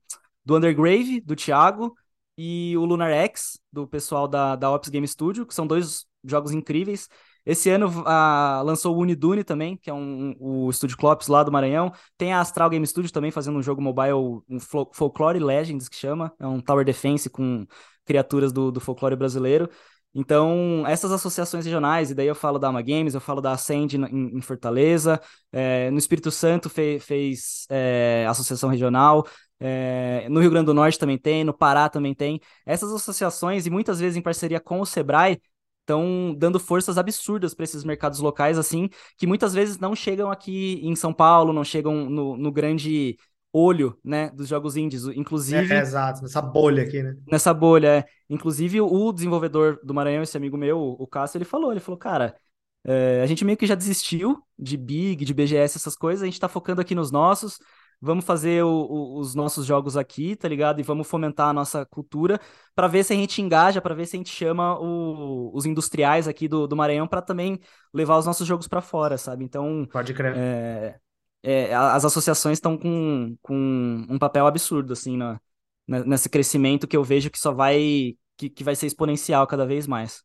do Undergrave, do Thiago, e o Lunar X, do pessoal da, da Ops Game Studio, que são dois jogos incríveis. Esse ano a, lançou o Unidune também, que é um, um, o estúdio Clops lá do Maranhão. Tem a Astral Game Studio também fazendo um jogo mobile, um Folklore Legends que chama. É um Tower Defense com criaturas do, do folclore brasileiro. Então, essas associações regionais, e daí eu falo da Ama Games, eu falo da Ascend em, em Fortaleza, é, no Espírito Santo fe, fez é, associação regional, é, no Rio Grande do Norte também tem, no Pará também tem. Essas associações, e muitas vezes em parceria com o Sebrae, estão dando forças absurdas para esses mercados locais, assim, que muitas vezes não chegam aqui em São Paulo, não chegam no, no grande olho, né, dos jogos indies. Inclusive. É, exato, nessa bolha aqui, né? Nessa bolha, é. Inclusive, o desenvolvedor do Maranhão, esse amigo meu, o Cássio, ele falou, ele falou, cara, é, a gente meio que já desistiu de Big, de BGS, essas coisas, a gente tá focando aqui nos nossos, vamos fazer o, o, os nossos jogos aqui, tá ligado? E vamos fomentar a nossa cultura para ver se a gente engaja, para ver se a gente chama o, os industriais aqui do, do Maranhão para também levar os nossos jogos para fora, sabe? Então, pode crer. É, é, as associações estão com, com um papel absurdo, assim, na, nesse crescimento que eu vejo que só vai, que, que vai ser exponencial cada vez mais.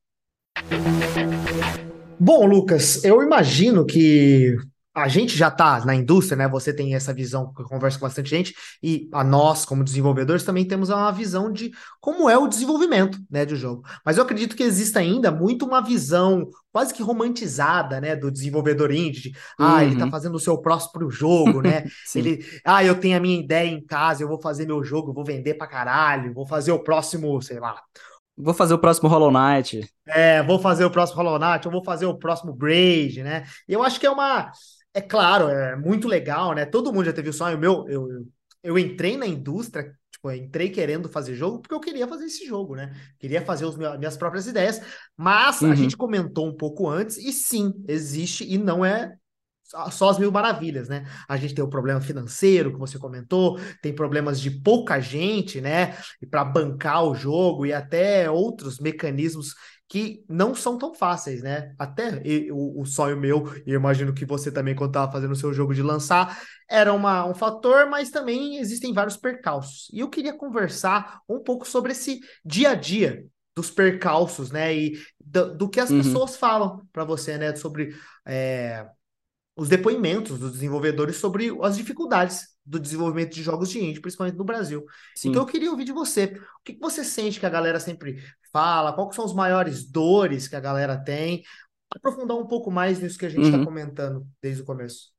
Bom, Lucas, eu imagino que a gente já está na indústria, né? Você tem essa visão, conversa com bastante gente, e a nós, como desenvolvedores, também temos uma visão de como é o desenvolvimento, né, do jogo. Mas eu acredito que existe ainda muito uma visão quase que romantizada, né, do desenvolvedor indie. De, ah, ele está uhum. fazendo o seu próprio jogo, né? ele, ah, eu tenho a minha ideia em casa, eu vou fazer meu jogo, vou vender pra caralho, vou fazer o próximo, sei lá, Vou fazer o próximo Hollow Knight. É, vou fazer o próximo Hollow Knight, eu vou fazer o próximo Braid, né? E eu acho que é uma é claro, é muito legal, né? Todo mundo já teve o sonho. Meu, eu, eu, eu entrei na indústria, tipo, entrei querendo fazer jogo porque eu queria fazer esse jogo, né? Queria fazer as minhas próprias ideias. Mas uhum. a gente comentou um pouco antes, e sim, existe, e não é só as mil maravilhas, né? A gente tem o problema financeiro que você comentou, tem problemas de pouca gente, né? E para bancar o jogo e até outros mecanismos que não são tão fáceis, né? Até o, o sonho meu, e imagino que você também, quando estava fazendo o seu jogo de lançar, era uma, um fator, mas também existem vários percalços. E eu queria conversar um pouco sobre esse dia a dia dos percalços, né? E do, do que as uhum. pessoas falam para você, né? Sobre é, os depoimentos dos desenvolvedores sobre as dificuldades do desenvolvimento de jogos de indie, principalmente no Brasil. Sim. Então eu queria ouvir de você. O que, você sente que a galera sempre fala? Quais são os maiores dores que a galera tem? Aprofundar um pouco mais nisso que a gente está uhum. comentando desde o começo.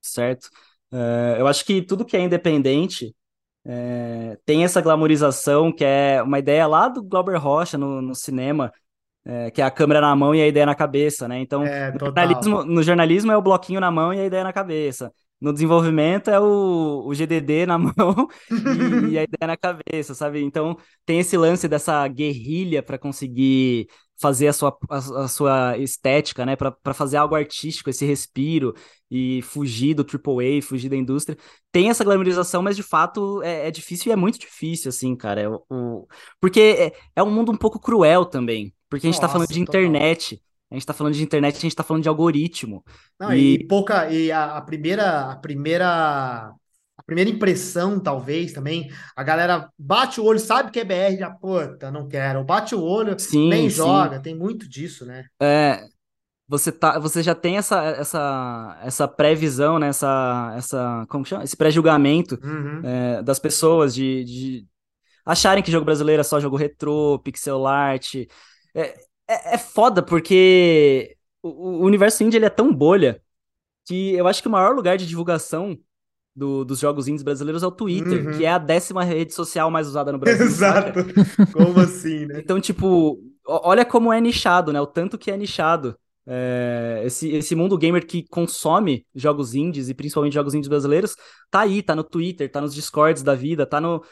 Certo. Uh, eu acho que tudo que é independente é, tem essa glamorização, que é uma ideia lá do Glauber Rocha no, no cinema, é, que é a câmera na mão e a ideia na cabeça, né? Então, é, no, jornalismo, no jornalismo é o bloquinho na mão e a ideia na cabeça. No desenvolvimento é o, o GDD na mão e, e, a ideia na cabeça, sabe? Então tem esse lance dessa guerrilha para conseguir fazer a sua, a, a sua estética, né? Para fazer algo artístico, esse respiro e fugir do AAA, fugir da indústria. Tem essa glamorização, mas de fato é, é difícil e é muito difícil, assim, cara. É, o, porque é, é um mundo um pouco cruel também. Porque a gente Nossa, tá falando de internet. Total. A gente está falando de internet, a gente está falando de algoritmo. Não, e... e pouca. E a, a, primeira. A primeira. A primeira impressão, talvez, também, a galera bate o olho, sabe que é BR, já, puta, não quero. Bate o olho, sim, nem sim. joga, tem muito disso, né? É, você tá, você já tem essa essa essa previsão, né? Essa, essa como chama? Esse pré-julgamento uhum. é, das pessoas de, de acharem que jogo brasileiro é só jogo retrô, pixel art. É, é, é foda porque o, o universo indie ele é tão bolha que eu acho que o maior lugar de divulgação do, dos jogos indies brasileiros é o Twitter, uhum. que é a décima rede social mais usada no Brasil. Exato. Como assim, né? Então, tipo, olha como é nichado, né? O tanto que é nichado. É, esse, esse mundo gamer que consome jogos indies e principalmente jogos indies brasileiros tá aí, tá no Twitter, tá nos discords da vida, tá no.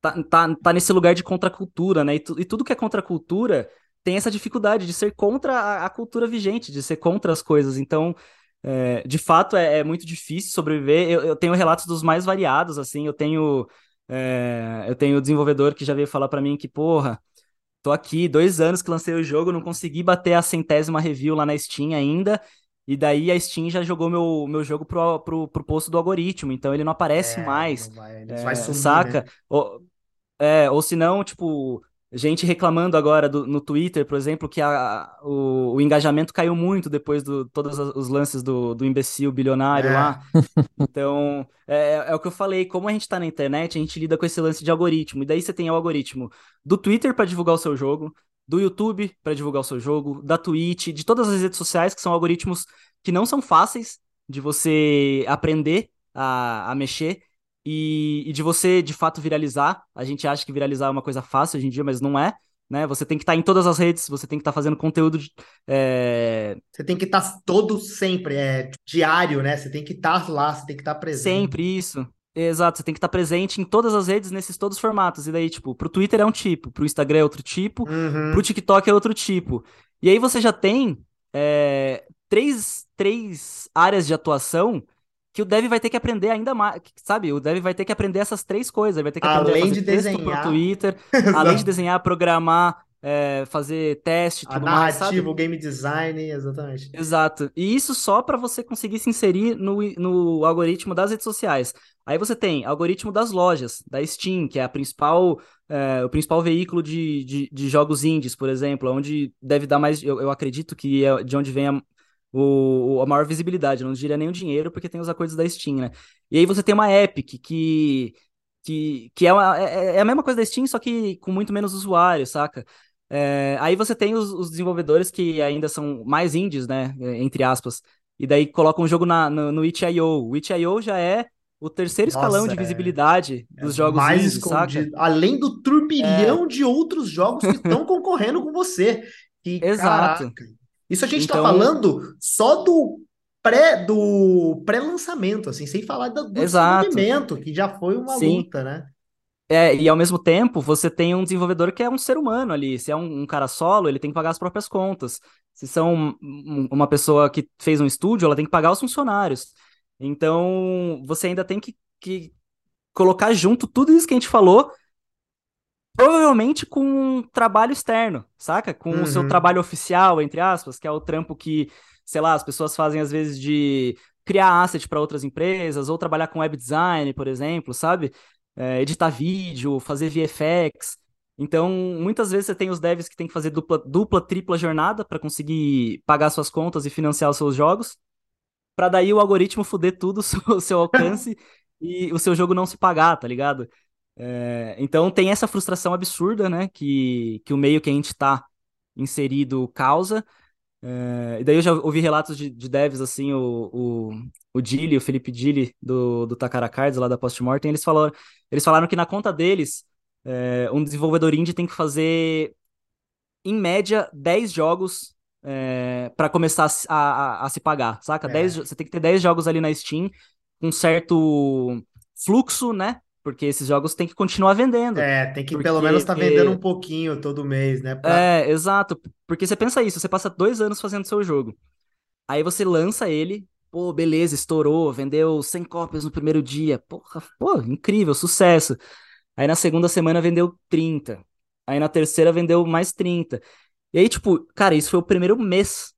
Tá, tá, tá nesse lugar de contracultura, né? E, tu, e tudo que é contracultura tem essa dificuldade de ser contra a, a cultura vigente, de ser contra as coisas. Então, é, de fato, é, é, muito difícil sobreviver. Eu, eu, tenho relatos dos mais variados, assim. Eu tenho, é, eu tenho desenvolvedor que já veio falar para mim que, porra, tô aqui dois anos que lancei o jogo, não consegui bater a centésima review lá na Steam ainda. E daí a Steam já jogou meu, meu jogo pro, pro, pro posto do algoritmo, então ele não aparece é, mais. Não vai, vai sumir, saca? Né? Ou, é, ou se não, tipo, gente reclamando agora do, no Twitter, por exemplo, que a, o, o, engajamento caiu muito depois de todos os lances do, do imbecil bilionário é. lá. Então, é, é, o que eu falei, como a gente tá na internet, a gente lida com esse lance de algoritmo. E daí você tem o algoritmo do Twitter para divulgar o seu jogo, do YouTube para divulgar o seu jogo, da Twitch, de todas as redes sociais, que são algoritmos que não são fáceis de você aprender a, a mexer e, e, de você de fato viralizar. A gente acha que viralizar é uma coisa fácil hoje em dia, mas não é. Né? Você tem que estar tá em todas as redes, você tem que estar tá fazendo conteúdo. De, é... Você tem que estar tá todo sempre, é diário, né? Você tem que estar lá, você tem que estar presente. Sempre isso. Exato, você tem que estar presente em todas as redes, nesses todos os formatos. E daí, tipo, pro Twitter é um tipo, pro Instagram é outro tipo, Uhum. pro TikTok é outro tipo. E aí você já tem é, três, três áreas de atuação que o dev vai ter que aprender ainda mais, sabe? O dev vai ter que aprender essas três coisas. Ele vai ter que aprender Além a fazer de desenhar. pro Twitter, além de desenhar, programar, é, fazer teste, A tudo mais, sabe? narrativa, o game design, exatamente. Exato. E isso só para você conseguir se inserir no, no algoritmo das redes sociais. Aí você tem algoritmo das lojas, da Steam, que é a principal, é, o principal veículo de, de, de jogos indies, por exemplo, onde deve dar mais. Eu, eu acredito que é de onde vem a, o, a maior visibilidade. Não diria nem o dinheiro, porque tem os acordos da Steam, né? E aí você tem uma Epic que. Que, que é, uma, é, é a mesma coisa da Steam, só que com muito menos usuários, saca? É, aí você tem os, os, desenvolvedores que ainda são mais indies, né? Entre aspas. E daí colocam o jogo na, no, no itch.io. O itch.io já é o terceiro Nossa, escalão de é- visibilidade dos É jogos mais indies, saca? Além do turbilhão de outros jogos que estão concorrendo com você. Que, Exato. caraca. Isso a gente tá Então- falando só do pré do pré-lançamento, assim, sem falar do, do desenvolvimento, que já foi uma Sim. luta, né? É, e ao mesmo tempo, você tem um desenvolvedor que é um ser humano ali. Se é um, um cara solo, ele tem que pagar as próprias contas. Se são um- uma pessoa que fez um estúdio, ela tem que pagar os funcionários. Então, você ainda tem que, que colocar junto tudo isso que a gente falou, provavelmente com um trabalho externo, saca? Com o seu Uhum. trabalho oficial, entre aspas, que é o trampo que, sei lá, as pessoas fazem às vezes de criar asset para outras empresas, ou trabalhar com web design, por exemplo, sabe? É, editar vídeo, fazer VFX. Então, muitas vezes você tem os devs que tem que fazer dupla, dupla tripla jornada para conseguir pagar suas contas e financiar os seus jogos, para daí o algoritmo fuder tudo o seu, o seu alcance e o seu jogo não se pagar, tá ligado? É, então tem essa frustração absurda, né, que, que o meio que a gente tá inserido causa. É, e daí eu já ouvi relatos de, de devs, assim, o, o, o o Felipe Dili, do, do Takara Cards, lá da Postmortem, eles falaram, eles falaram que na conta deles, é, um desenvolvedor indie tem que fazer, em média, 10 jogos é, para começar a, se- a, a- se pagar, saca? É. 10 jo- você tem que ter 10 jogos ali na Steam, com certo fluxo, né? Porque esses jogos têm que continuar vendendo. É, tem que Porque- pelo menos estar vendendo um pouquinho todo mês, né? Pra- É, exato. Porque você pensa isso, você passa dois anos fazendo seu jogo. Aí você lança ele, pô, beleza, estourou, vendeu 100 cópias no primeiro dia. Porra, pô, incrível, sucesso. Aí na segunda semana vendeu 30. Aí na terceira vendeu mais 30. E aí, tipo, cara, isso foi o primeiro mês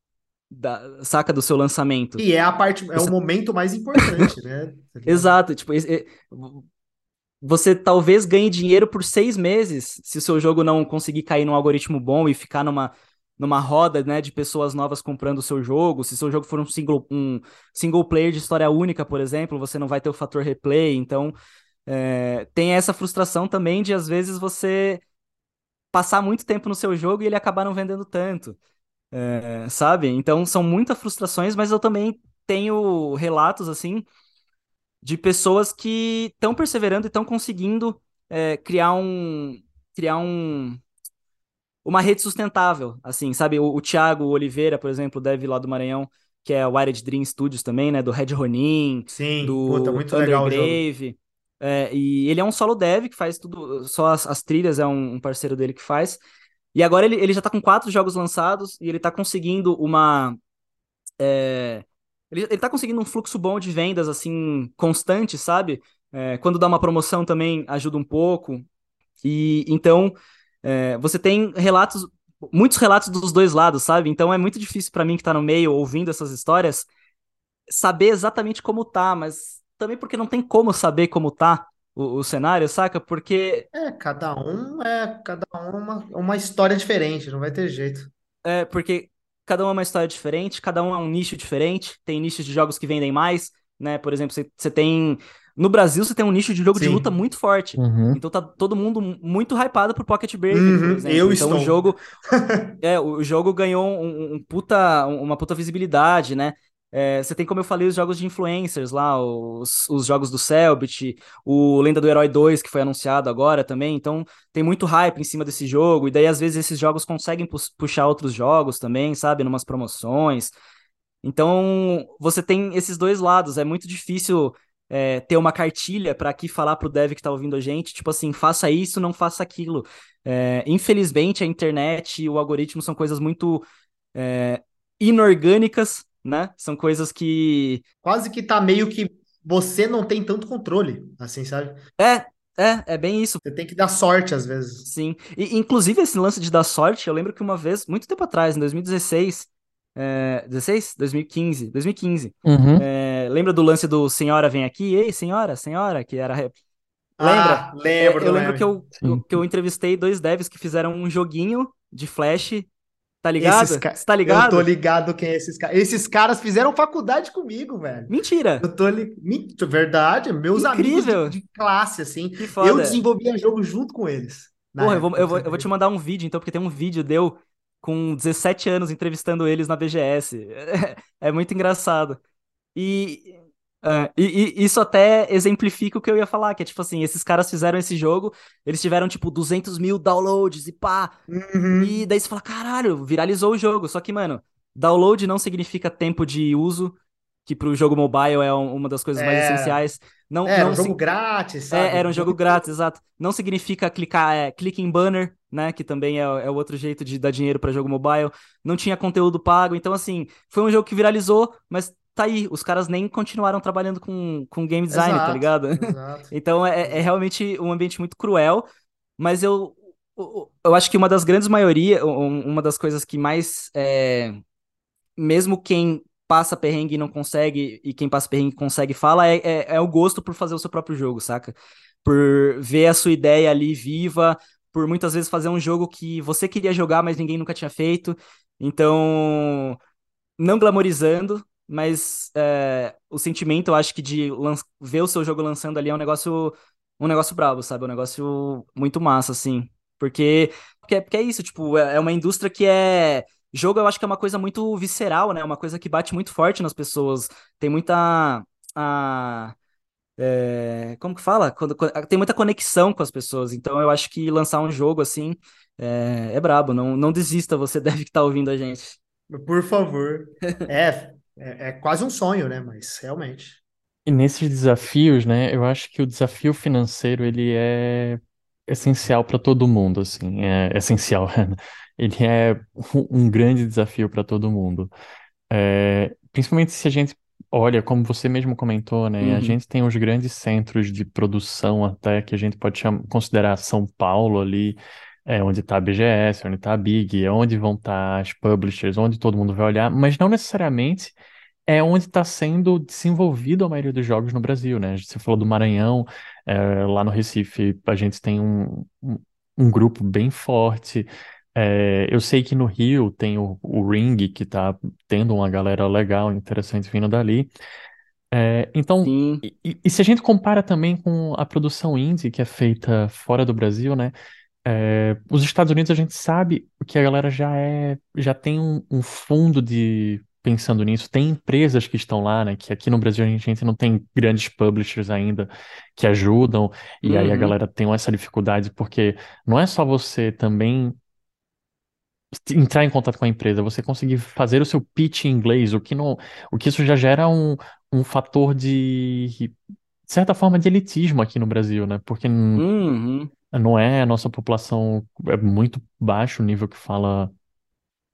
da, saca, do seu lançamento. E é a parte, é o momento mais importante, né? Tá? Exato, tipo, e- você talvez ganhe dinheiro por seis meses se o seu jogo não conseguir cair num algoritmo bom e ficar numa, numa roda, né, de pessoas novas comprando o seu jogo. Se seu jogo for um single, um single player de história única, por exemplo, você não vai ter o fator replay. Então, é, tem essa frustração também de, às vezes, você passar muito tempo no seu jogo e ele acabar não vendendo tanto. É, sabe? Então, são muitas frustrações, mas eu também tenho relatos, assim, de pessoas que estão perseverando e estão conseguindo é, criar um criar um uma rede sustentável, assim, sabe? O, o Thiago Oliveira, por exemplo, o dev lá do Maranhão, que é o Wired Dream Studios também, né? Do Red Ronin, Sim, do puta, muito legal o jogo. Undergrave. É, e ele é um solo dev que faz tudo, só as, as trilhas, é um, um parceiro dele que faz. E agora ele, ele já tá com quatro jogos lançados e ele tá conseguindo uma. é, ele, ele tá conseguindo um fluxo bom de vendas, assim, constante, sabe? É, quando dá uma promoção também ajuda um pouco. E então é, você tem relatos, muitos relatos dos dois lados, sabe? Então é muito difícil pra mim que tá no meio ouvindo essas histórias saber exatamente como tá, mas também porque não tem como saber como tá o, o cenário, saca? Porque É, cada um é cada um uma, uma história diferente, não vai ter jeito. É, porque cada um é uma história diferente, cada um é um nicho diferente. Tem nichos de jogos que vendem mais, né? Por exemplo, você, tem. No Brasil, você tem um nicho de jogo de Sim. luta muito forte. Uhum. Então tá todo mundo muito hypado pro Pocket Break, Uhum, por exemplo. eu então estou. o jogo. É, o jogo ganhou um, um puta, uma puta visibilidade, né? É, você tem, como eu falei, os jogos de influencers lá, os, os jogos do Cellbit, o Lenda do Herói 2, que foi anunciado agora também. Então, tem muito hype em cima desse jogo. E daí, às vezes, esses jogos conseguem pu- puxar outros jogos também, sabe? Numas promoções. Então, você tem esses dois lados. É muito difícil é, ter uma cartilha para aqui falar pro dev que tá ouvindo a gente, tipo assim, faça isso, não faça aquilo. É, infelizmente, a internet e o algoritmo são coisas muito é, inorgânicas, né? São coisas que. Quase que tá meio que você não tem tanto controle, assim, sabe? É, é, é bem isso. Você tem que dar sorte às vezes. Sim. E, inclusive, esse lance de dar sorte, eu lembro que uma vez, muito tempo atrás, em 2016, é, 16? 2015. 2015. Uhum. É, lembra do lance do Senhora vem aqui? Ei, senhora, senhora, que era. Lembra? Ah, lembro. Eu, eu lembro que eu, que eu entrevistei dois devs que fizeram um joguinho de Flash Tá ligado? Ca... Você tá ligado? Eu tô ligado quem é esses caras. Esses caras fizeram faculdade comigo, velho. Mentira. Eu tô li... Verdade, meus Incrível. amigos de, de, classe, assim. Que. Eu desenvolvia jogo junto com eles. Porra, eu vou, eu, vou, eu vou te mandar um vídeo, então, porque tem um vídeo deu com 17 anos entrevistando eles na BGS. É muito engraçado. E, uh, e, e, isso até exemplifica o que eu ia falar, que é tipo assim, esses caras fizeram esse jogo, eles tiveram tipo 200 mil downloads e pá. Uhum. E daí você fala, caralho, viralizou o jogo. Só que, mano, download não significa tempo de uso, que pro jogo mobile é uma das coisas é. mais essenciais. Não, é, não um jogo grátis, sabe? É, era um jogo grátis, exato. Não significa clicar, é, click em banner, né? Que também é, é outro jeito de dar dinheiro para jogo mobile. Não tinha conteúdo pago. Então, assim, foi um jogo que viralizou, mas tá aí. Os caras nem continuaram trabalhando com, com game design, tá exato, tá ligado? Exato. então, é, é realmente um ambiente muito cruel. Mas eu, eu acho que uma das grandes maioria, uma das coisas que mais. É, mesmo quem passa perrengue e não consegue, e quem passa perrengue consegue fala, é, é, é, o gosto por fazer o seu próprio jogo, saca? Por ver a sua ideia ali viva, por muitas vezes fazer um jogo que você queria jogar, mas ninguém nunca tinha feito. Então, não glamorizando, mas é, o sentimento, eu acho que de ver o seu jogo lançando ali é um negócio, um negócio brabo, sabe? É um negócio muito massa, assim. Porque, porque, porque é isso, tipo, é, é uma indústria que é Jogo eu acho que é uma coisa muito visceral, né? Uma coisa que bate muito forte nas pessoas. Tem muita. A, é, como que fala? Quando, tem muita conexão com as pessoas. Então eu acho que lançar um jogo assim é, é brabo. Não, não desista, você deve estar ouvindo a gente. Por favor. é, é, é quase um sonho, né? Mas realmente. E nesses desafios, né? Eu acho que o desafio financeiro ele é essencial para todo mundo, assim, é essencial. Ele é um grande desafio para todo mundo. É, principalmente se a gente olha, como você mesmo comentou, né? A Uhum. gente tem os grandes centros de produção até que a gente pode chamar, considerar São Paulo ali, é onde está a BGS, onde está a Big, é onde vão estar as publishers, onde todo mundo vai olhar, mas não necessariamente é onde está sendo desenvolvido a maioria dos jogos no Brasil, né? Você falou do Maranhão, é, lá no Recife a gente tem um, um, um grupo bem forte. É, eu sei que no Rio tem o, o Ring, que está tendo uma galera legal, interessante vindo dali. É, então, e, e, se a gente compara também com a produção indie que é feita fora do Brasil, né? É, os Estados Unidos a gente sabe que a galera já é, já tem um, um fundo de pensando nisso. Tem empresas que estão lá, né? Que aqui no Brasil a gente, não tem grandes publishers ainda que ajudam, e aí a uhum. galera tem essa dificuldade, porque não é só você também entrar em contato com a empresa, você conseguir fazer o seu pitch em inglês, o que não, o que isso já gera um, um fator de certa forma de elitismo aqui no Brasil, né? Porque uhum. não é a nossa população é muito baixo o nível que fala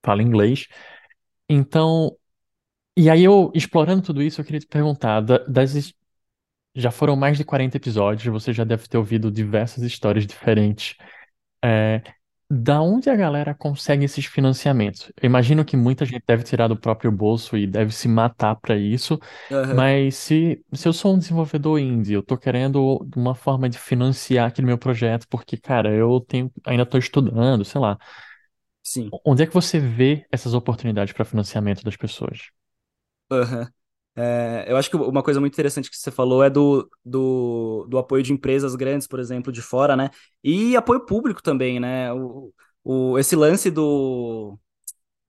fala inglês. Então, e aí eu, explorando tudo isso, eu queria te perguntar, das, já foram mais de 40 episódios, você já deve ter ouvido diversas histórias diferentes. É, da onde a galera consegue esses financiamentos? Eu imagino que muita gente deve tirar do próprio bolso e deve se matar para isso, mas se, se eu sou um desenvolvedor indie, eu tô querendo uma forma de financiar aquele meu projeto, porque, cara, eu tenho, ainda tô estudando, sei lá. Sim. Onde é que você vê essas oportunidades para financiamento das pessoas? Uhum. É, eu acho que uma coisa muito interessante que você falou é do, do, do, apoio de empresas grandes, por exemplo, de fora, né? E apoio público também, né? O, o, esse lance do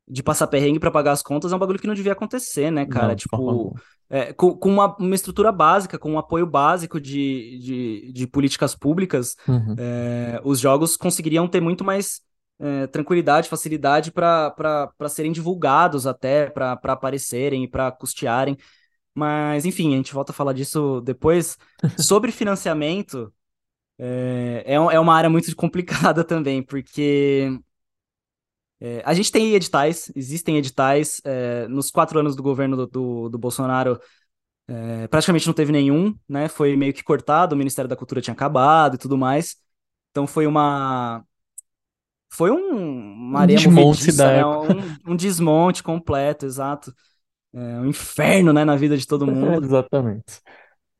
de passar perrengue para pagar as contas é um bagulho que não devia acontecer, né, cara? Não, tipo, é, com, com uma, uma, estrutura básica, com um apoio básico de, de, de políticas públicas, uhum. é, os jogos conseguiriam ter muito mais é, tranquilidade, facilidade para serem divulgados até, para aparecerem e para custearem. Mas, enfim, a gente volta a falar disso depois. Sobre financiamento, é, é, é uma área muito complicada também, porque é, a gente tem editais, existem editais. É, nos quatro anos do governo do, do, do Bolsonaro, é, praticamente não teve nenhum, né? Foi meio que cortado, o Ministério da Cultura tinha acabado e tudo mais. Então foi uma. Foi um, uma Um desmonte da né? Um, um desmonte completo, exato. É, um inferno, né, na vida de todo mundo. Exatamente.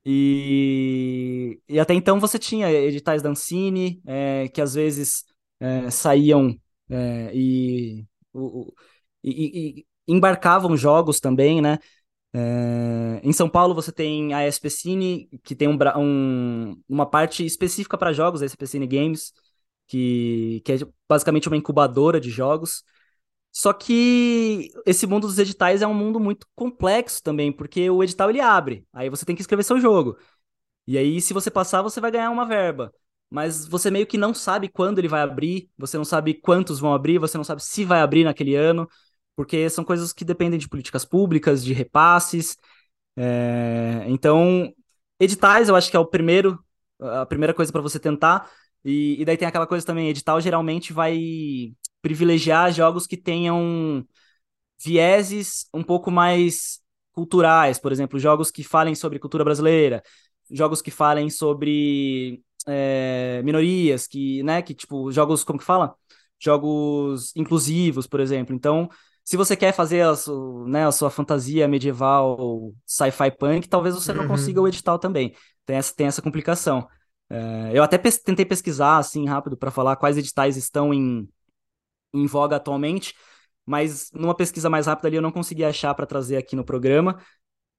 E, e até então você tinha editais da Ancine, é, que às vezes é, saíam é, e, o- e- e- embarcavam jogos também, né? É, em São Paulo você tem a SPCine, que tem um, um- uma parte específica para jogos, a SPCine Games, que, que é basicamente uma incubadora de jogos. Só que esse mundo dos editais é um mundo muito complexo também, porque o edital ele abre, aí você tem que escrever seu jogo. E aí, se você passar, você vai ganhar uma verba. Mas você meio que não sabe quando ele vai abrir, você não sabe quantos vão abrir, você não sabe se vai abrir naquele ano, porque são coisas que dependem de políticas públicas, de repasses. É, Então, editais eu acho que é o primeiro, a primeira coisa para você tentar. E, e daí tem aquela coisa também, edital geralmente vai privilegiar jogos que tenham vieses um pouco mais culturais, por exemplo, jogos que falem sobre cultura brasileira, jogos que falem sobre é, minorias, que, né, que tipo, jogos, como que fala? Jogos inclusivos, por exemplo. Então, se você quer fazer a, su, né, a sua fantasia medieval, sci-fi punk, talvez você não consiga o Uhum. edital também. Tem essa, tem essa complicação. É, eu até pes- tentei pesquisar, assim, rápido, para falar quais editais estão em, em voga atualmente, mas numa pesquisa mais rápida ali eu não consegui achar para trazer aqui no programa.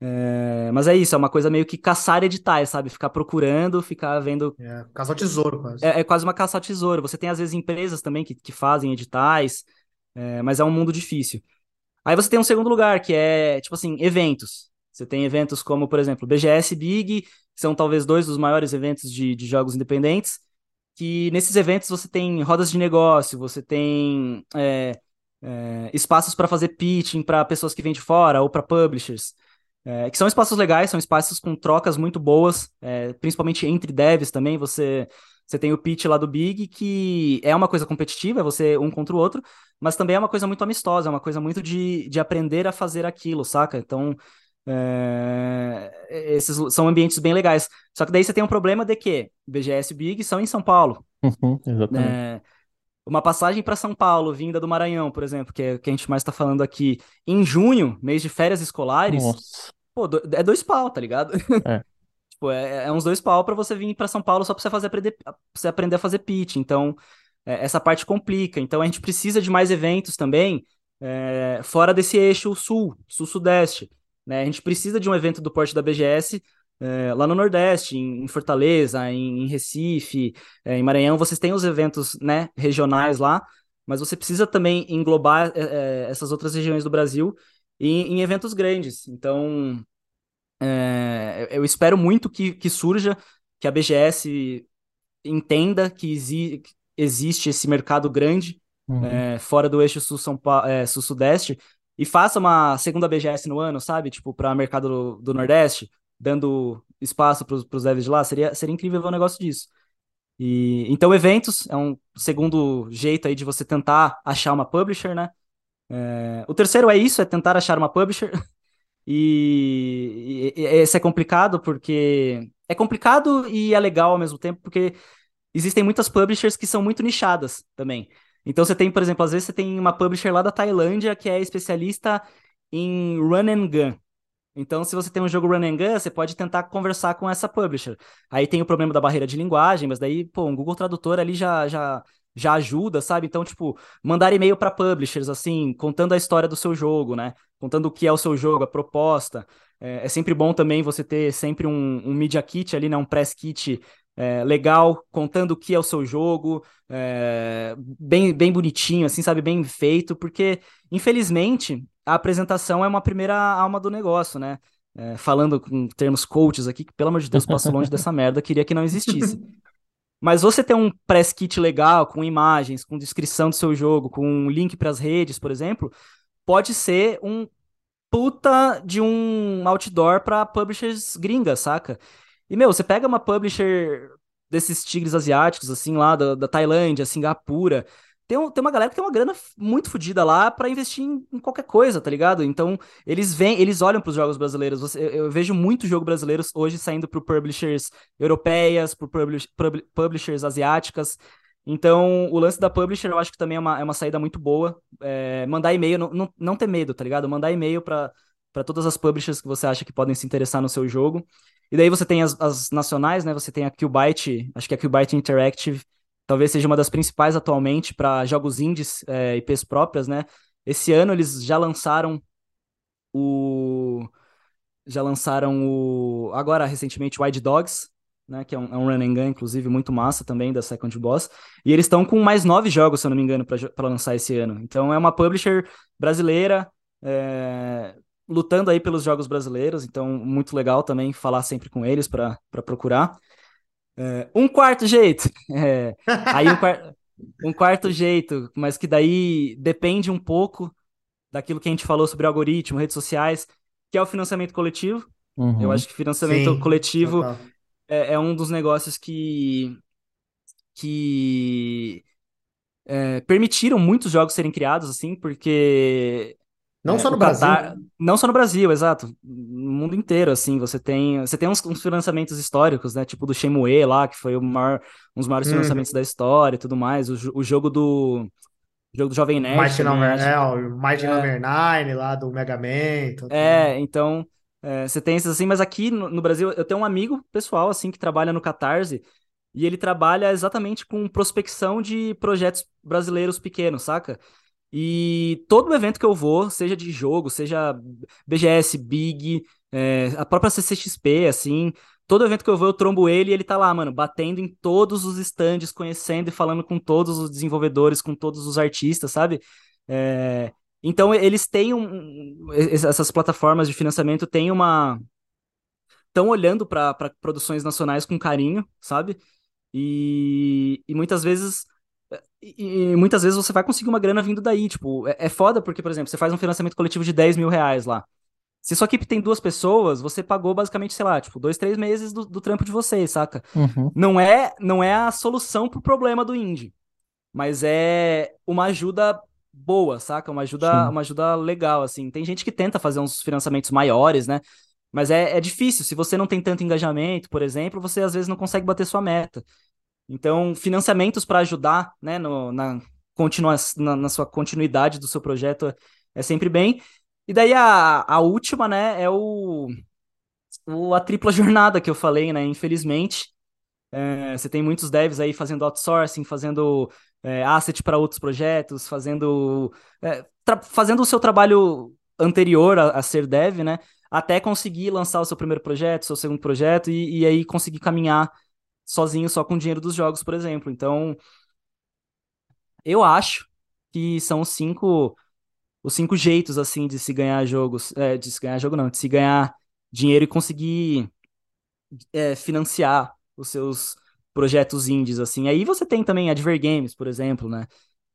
É, mas é isso, é uma coisa meio que caçar editais, sabe? Ficar procurando, ficar vendo. É, caça ao tesouro, quase. É, é quase uma caça tesouro. Você tem, às vezes, empresas também que, que fazem editais, é, mas é um mundo difícil. Aí você tem um segundo lugar, que é, tipo assim, eventos. Você tem eventos como, por exemplo, BGS Big, que são talvez dois dos maiores eventos de, de jogos independentes, que nesses eventos você tem rodas de negócio, você tem é, é, espaços para fazer pitching para pessoas que vêm de fora ou para publishers. É, que são espaços legais, são espaços com trocas muito boas, é, principalmente entre devs também. Você, você tem o pitch lá do Big, que é uma coisa competitiva, é você um contra o outro, mas também é uma coisa muito amistosa, é uma coisa muito de, de aprender a fazer aquilo, saca? Então, é, esses são ambientes bem legais. Só que daí você tem um problema de que BGS Big são em São Paulo. Uhum, exatamente. É, uma passagem para São Paulo, vinda do Maranhão, por exemplo, que é o que a gente mais está falando aqui, em junho, mês de férias escolares, Nossa. pô, é dois pau, tá ligado? É. Tipo, é, é uns dois pau para você vir para São Paulo só para você fazer aprender, você aprender a fazer pitch. Então, é, essa parte complica. Então, a gente precisa de mais eventos também, é, fora desse eixo sul, sul-sudeste. Né? A gente precisa de um evento do porte da BGS é, lá no Nordeste, em, em Fortaleza, em, em Recife, é, em Maranhão. Vocês têm os eventos né, regionais lá, mas você precisa também englobar é, essas outras regiões do Brasil em, em eventos grandes. Então, eu espero muito que, que surja, que a BGS entenda que exi existe esse mercado grande Uhum. fora do eixo sul-sudeste e faça uma segunda BGS no ano, sabe? Tipo, para mercado do, do Nordeste, dando espaço para os devs de lá. Seria, seria incrível ver um negócio disso. E, então, eventos é um segundo jeito aí de você tentar achar uma publisher, né? É, o terceiro é isso, é tentar achar uma publisher. E, e, e esse é complicado porque é complicado e é legal ao mesmo tempo, porque existem muitas publishers que são muito nichadas também. Então você tem, por exemplo, às vezes você tem uma publisher lá da Tailândia que é especialista em run and gun. Então, se você tem um jogo run and gun, você pode tentar conversar com essa publisher. Aí tem o problema da barreira de linguagem, mas daí, pô, um Google Tradutor ali já, já, já ajuda, sabe? Então, tipo, mandar e-mail para publishers, assim, contando a história do seu jogo, né? Contando o que é o seu jogo, a proposta. É, é sempre bom também você ter sempre um, um Media Kit ali, né? Um Press Kit é, legal, contando o que é o seu jogo, é, bem, bem bonitinho, assim, sabe? Bem feito, porque, infelizmente, a apresentação é uma primeira alma do negócio, né? É, falando com termos coaches aqui, que pelo amor de Deus, passo longe dessa merda, queria que não existisse. Mas você ter um press kit legal, com imagens, com descrição do seu jogo, com um link para as redes, por exemplo, pode ser um puta de um outdoor pra publishers gringas, saca? E, meu, você pega uma publisher desses tigres asiáticos, assim, lá da, da Tailândia, Singapura. Tem, um, tem uma galera que tem uma grana muito fodida lá para investir em, em, qualquer coisa, tá ligado? Então, eles vêm, eles olham para os jogos brasileiros. Você, eu, eu, vejo muito jogo brasileiro hoje saindo por publishers europeias, por publish, publishers asiáticas. Então, o lance da publisher eu acho que também é uma, é uma saída muito boa. É, mandar e-mail, não, não, não ter medo, tá ligado? Mandar e-mail para todas as publishers que você acha que podem se interessar no seu jogo. E daí você tem as, as nacionais, né? Você tem a Qbyte, acho que a Qbyte Interactive talvez seja uma das principais atualmente para jogos indies, é, IPs próprias, né? Esse ano eles já lançaram o. Já lançaram o. Agora, recentemente, Wild Dogs, né? Que é um, é um run and gun, inclusive, muito massa também, da Second Boss. E eles estão com mais nove jogos, se eu não me engano, para lançar esse ano. Então é uma publisher brasileira. É, lutando aí pelos jogos brasileiros, então muito legal também falar sempre com eles para procurar. É, um quarto jeito, é, aí um, quar um quarto jeito, mas que daí depende um pouco daquilo que a gente falou sobre algoritmo, redes sociais, que é o financiamento coletivo. Uhum. Eu acho que financiamento Sim, coletivo é, é, um dos negócios que, que é, permitiram muitos jogos serem criados, assim, porque não é, só no Brasil. Qatar, não só no Brasil, exato. No mundo inteiro, assim, você tem, você tem uns, uns financiamentos históricos, né? Tipo do Shenmue lá, que foi o maior, um dos maiores uhum. financiamentos da história e tudo mais. O, o jogo do. O jogo do Jovem Nerd. Mighty Number, é, o Mighty é. Number 9 lá do Mega Man. É, então. É, você tem esses assim, mas aqui no, no, Brasil eu tenho um amigo pessoal assim que trabalha no Catarse e ele trabalha exatamente com prospecção de projetos brasileiros pequenos, saca? E todo evento que eu vou, seja de jogo, seja BGS, Big, é, a própria CCXP, assim, todo evento que eu vou, eu trombo ele e ele tá lá, mano, batendo em todos os stands, conhecendo e falando com todos os desenvolvedores, com todos os artistas, sabe? É, então eles têm um, essas plataformas de financiamento têm uma estão olhando para produções nacionais com carinho, sabe? E, e muitas vezes e, e, muitas vezes você vai conseguir uma grana vindo daí. Tipo, é, é foda porque, por exemplo, você faz um financiamento coletivo de 10 mil reais lá. Se sua equipe tem duas pessoas, você pagou basicamente, sei lá, tipo, dois, três meses do, do trampo de vocês, saca? Uhum. Não, é, não é a solução pro problema do indie. Mas é uma ajuda boa, saca? Uma ajuda, uma ajuda legal, assim. Tem gente que tenta fazer uns financiamentos maiores, né? Mas é, é difícil. Se você não tem tanto engajamento, por exemplo, você às vezes não consegue bater sua meta. Então, financiamentos para ajudar né, no, na, continua, na, na, sua continuidade do seu projeto é sempre bem. E daí a, a última, né, é o, o, a tripla jornada que eu falei, né? Infelizmente, é, você tem muitos devs aí fazendo outsourcing, fazendo é, asset para outros projetos, fazendo, é, fazendo o seu trabalho anterior a, a, ser dev, né? Até conseguir lançar o seu primeiro projeto, seu segundo projeto, e, e aí conseguir caminhar sozinho só com o dinheiro dos jogos, por exemplo. Então, eu acho que são os cinco os cinco jeitos assim de se ganhar jogos, é, de se ganhar jogo não, de se ganhar dinheiro e conseguir é, financiar os seus projetos indies assim. Aí você tem também Adver Games, por exemplo, né?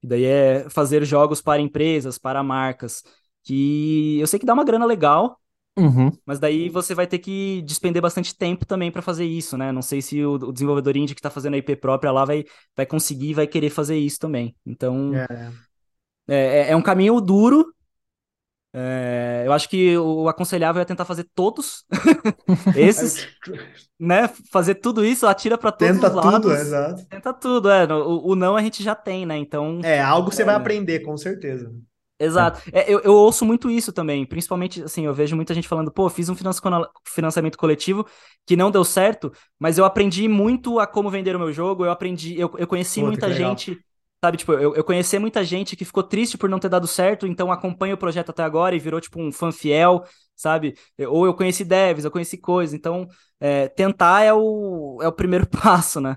E daí é fazer jogos para empresas, para marcas, que eu sei que dá uma grana legal, Uhum. Mas daí você vai ter que despender bastante tempo também para fazer isso, né? Não sei se o, o, desenvolvedor indie que tá fazendo a IP própria lá vai, vai conseguir vai querer fazer isso também. Então, é, é, é, é um caminho duro. É, eu acho que o aconselhável é tentar fazer todos esses, né? Fazer tudo isso, atira para todos Tenta os lados. tudo, exato. Tenta tudo, é. O, o, não a gente já tem, né? Então. É, algo você vai é. aprender, com certeza. Exato. É, eu, eu, ouço muito isso também, principalmente, assim, eu vejo muita gente falando, pô, fiz um financiamento coletivo que não deu certo, mas eu aprendi muito a como vender o meu jogo, eu aprendi, eu, eu conheci Puta, muita gente, sabe, tipo, eu, eu conheci muita gente que ficou triste por não ter dado certo, então acompanha o projeto até agora e virou, tipo, um fã fiel, sabe? Ou eu conheci devs, eu conheci coisas, então é, tentar é o, é o primeiro passo, né?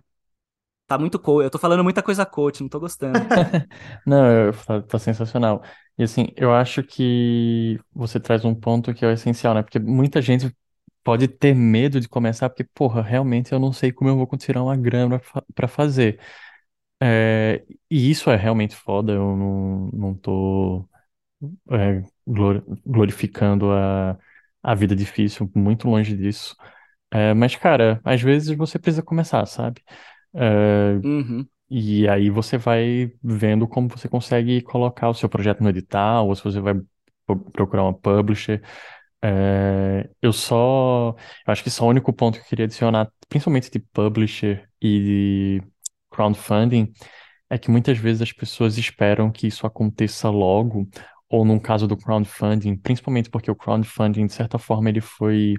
Tá muito coach. Eu tô falando muita coisa coach, não tô gostando. Não, tá, tá sensacional. E assim, eu acho que você traz um ponto que é essencial, né? Porque muita gente pode ter medo de começar, porque, porra, realmente eu não sei como eu vou tirar uma grana pra fazer. É, e isso é realmente foda, eu não, não tô é, glorificando a, a vida difícil, muito longe disso. É, mas, cara, às vezes você precisa começar, sabe? Uhum. e aí você vai vendo como você consegue colocar o seu projeto no edital, ou se você vai procurar uma publisher. É, eu só. Eu acho que só o único ponto que eu queria adicionar, principalmente de publisher e de crowdfunding, é que muitas vezes as pessoas esperam que isso aconteça logo, ou num caso do crowdfunding, principalmente porque o crowdfunding, de certa forma, ele foi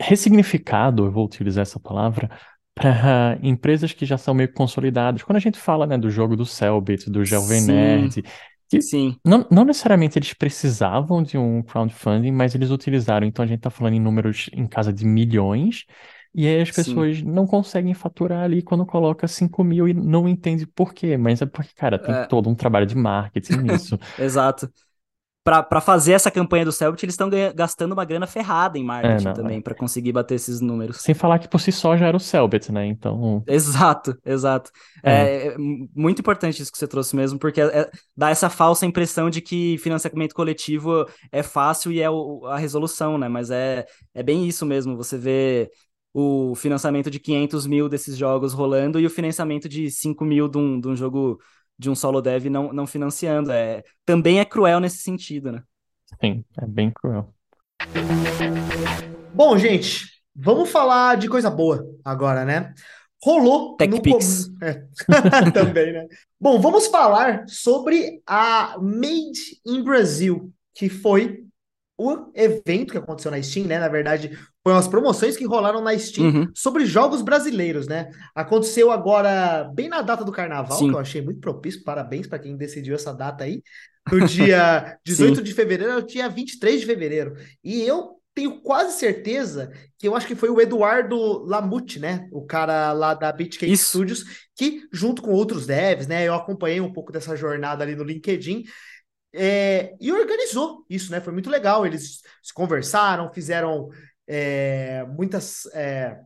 ressignificado, eu vou utilizar essa palavra, para empresas que já são meio consolidadas. Quando a gente fala, né, do jogo do Cellbit, do Jovem Sim, Nerd, que sim, não, não necessariamente eles precisavam de um crowdfunding, mas eles utilizaram. Então a gente está falando em números em casa de milhões, e aí as sim. pessoas não conseguem faturar ali quando coloca 5 mil e não entende por quê. Mas é porque, cara, tem É, todo um trabalho de marketing nisso. exato. Pra fazer essa campanha do Cellbit, eles estão gastando uma grana ferrada em É, marketing não, é. também, pra conseguir bater esses números. Sem falar que por si só já era o Cellbit, né? Então, Exato, exato. é, É, é muito importante isso que você trouxe mesmo, porque é- é- dá essa falsa impressão de que financiamento coletivo é fácil e é o- a resolução, né? Mas é, é bem isso mesmo. Você vê o financiamento de 500 mil desses jogos rolando e o financiamento de 5 mil de um, de um jogo de um solo dev não, não financiando. É, também é cruel nesse sentido, né? sim, é bem cruel. Bom, gente, vamos falar de coisa boa agora, né? Rolou no TechPix. com... é. também, né? Bom, vamos falar sobre a Made in Brasil, que foi o evento que aconteceu na Steam, né? Na verdade, foram as promoções que rolaram na Steam Uhum, sobre jogos brasileiros, né? Aconteceu agora bem na data do carnaval, que eu sim, achei muito propício. Parabéns para quem decidiu essa data aí. No dia 18 sim. de fevereiro, ao dia 23 de fevereiro. E eu tenho quase certeza que eu acho que foi o Eduardo Lamute, né? O cara lá da Beatcake Isso. Studios, que junto com outros devs, né? Eu acompanhei um pouco dessa jornada ali no LinkedIn. É, e organizou isso, né? Foi muito legal. Eles se conversaram, fizeram é, muitas é,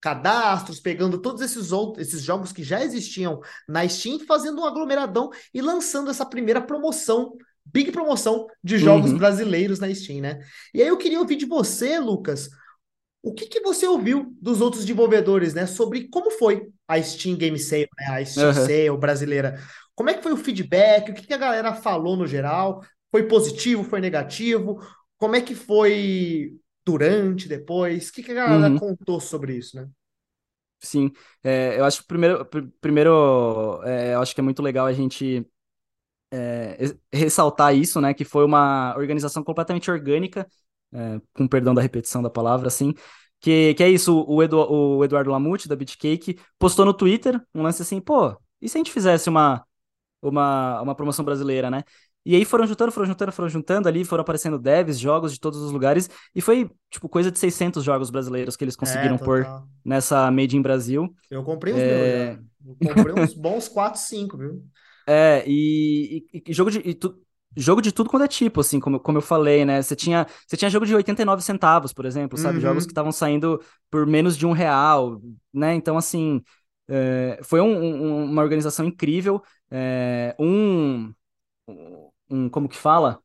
cadastros, pegando todos esses outros, esses jogos que já existiam na Steam, fazendo um aglomeradão e lançando essa primeira promoção, big promoção de jogos Uhum, brasileiros na Steam, né? E aí eu queria ouvir de você, Lucas, o que que você ouviu dos outros desenvolvedores, né, sobre como foi a Steam Game Sale, né, a Steam aham. Sale brasileira? Como é que foi o feedback? O que que a galera falou no geral? Foi positivo? Foi negativo? Como é que foi durante, depois? O que que a galera Uhum. contou sobre isso, né? Sim, É, eu acho que primeiro, pr- primeiro é, eu acho que é muito legal a gente é, es- ressaltar isso, né? Que foi uma organização completamente orgânica, é, com perdão da repetição da palavra, assim, que, que é isso, o, Edu, o Eduardo Lamute, da Bitcake, postou no Twitter um lance assim, pô, e se a gente fizesse uma, uma, uma promoção brasileira, né? E aí foram juntando, foram juntando, foram juntando ali, foram aparecendo devs, jogos de todos os lugares, e foi, tipo, coisa de 600 jogos brasileiros que eles É, conseguiram pôr total. nessa Made in Brasil. Eu comprei os meus. É, Eu comprei uns bons 4, 5, viu? É, e, e- e jogo de, e tu- jogo de tudo quanto é tipo, assim, como, como eu falei, né? Você tinha, você tinha jogo de 89 centavos, por exemplo, sabe? Jogos que Uhum. estavam saindo por menos de um real, né? Então, assim, é, foi um- um- uma organização incrível. é, um, um, como que fala?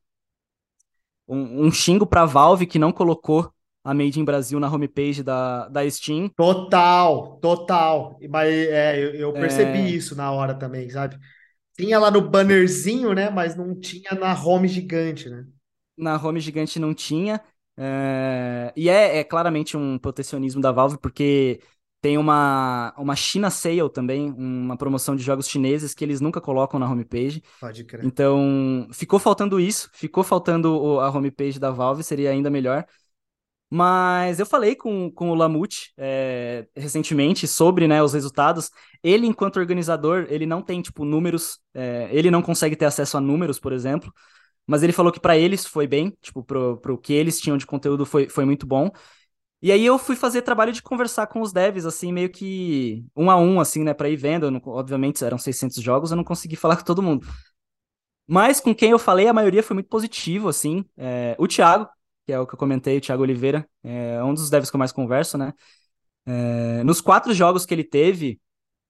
Um, um xingo pra Valve que não colocou a Made in Brasil na homepage da, da Steam. Total, total. E- Mas é, eu, eu percebi É, isso na hora também, sabe? Tinha lá no bannerzinho, né? Mas não tinha na home gigante, né? na home gigante não tinha. é, E é, é claramente um protecionismo da Valve, porque tem uma, uma China Sale também, uma promoção de jogos chineses que eles nunca colocam na homepage. Pode crer. Então, ficou faltando isso, ficou faltando o- a homepage da Valve, seria ainda melhor. Mas eu falei com, com o Lamute é, recentemente sobre né, os resultados. Ele, enquanto organizador, ele não tem, tipo, números, é, ele não consegue ter acesso a números, por exemplo. Mas ele falou que para eles foi bem, tipo, pro, pro que eles tinham de conteúdo foi, foi muito bom. E aí eu fui fazer trabalho de conversar com os devs, assim, meio que um a um, assim, né, pra ir vendo. Não- obviamente eram 600 jogos, eu não consegui falar com todo mundo. Mas com quem eu falei, a maioria foi muito positivo, assim. É, o Thiago, que é o que eu comentei, o Thiago Oliveira, é um dos devs que eu mais converso, né? É, nos quatro jogos que ele teve,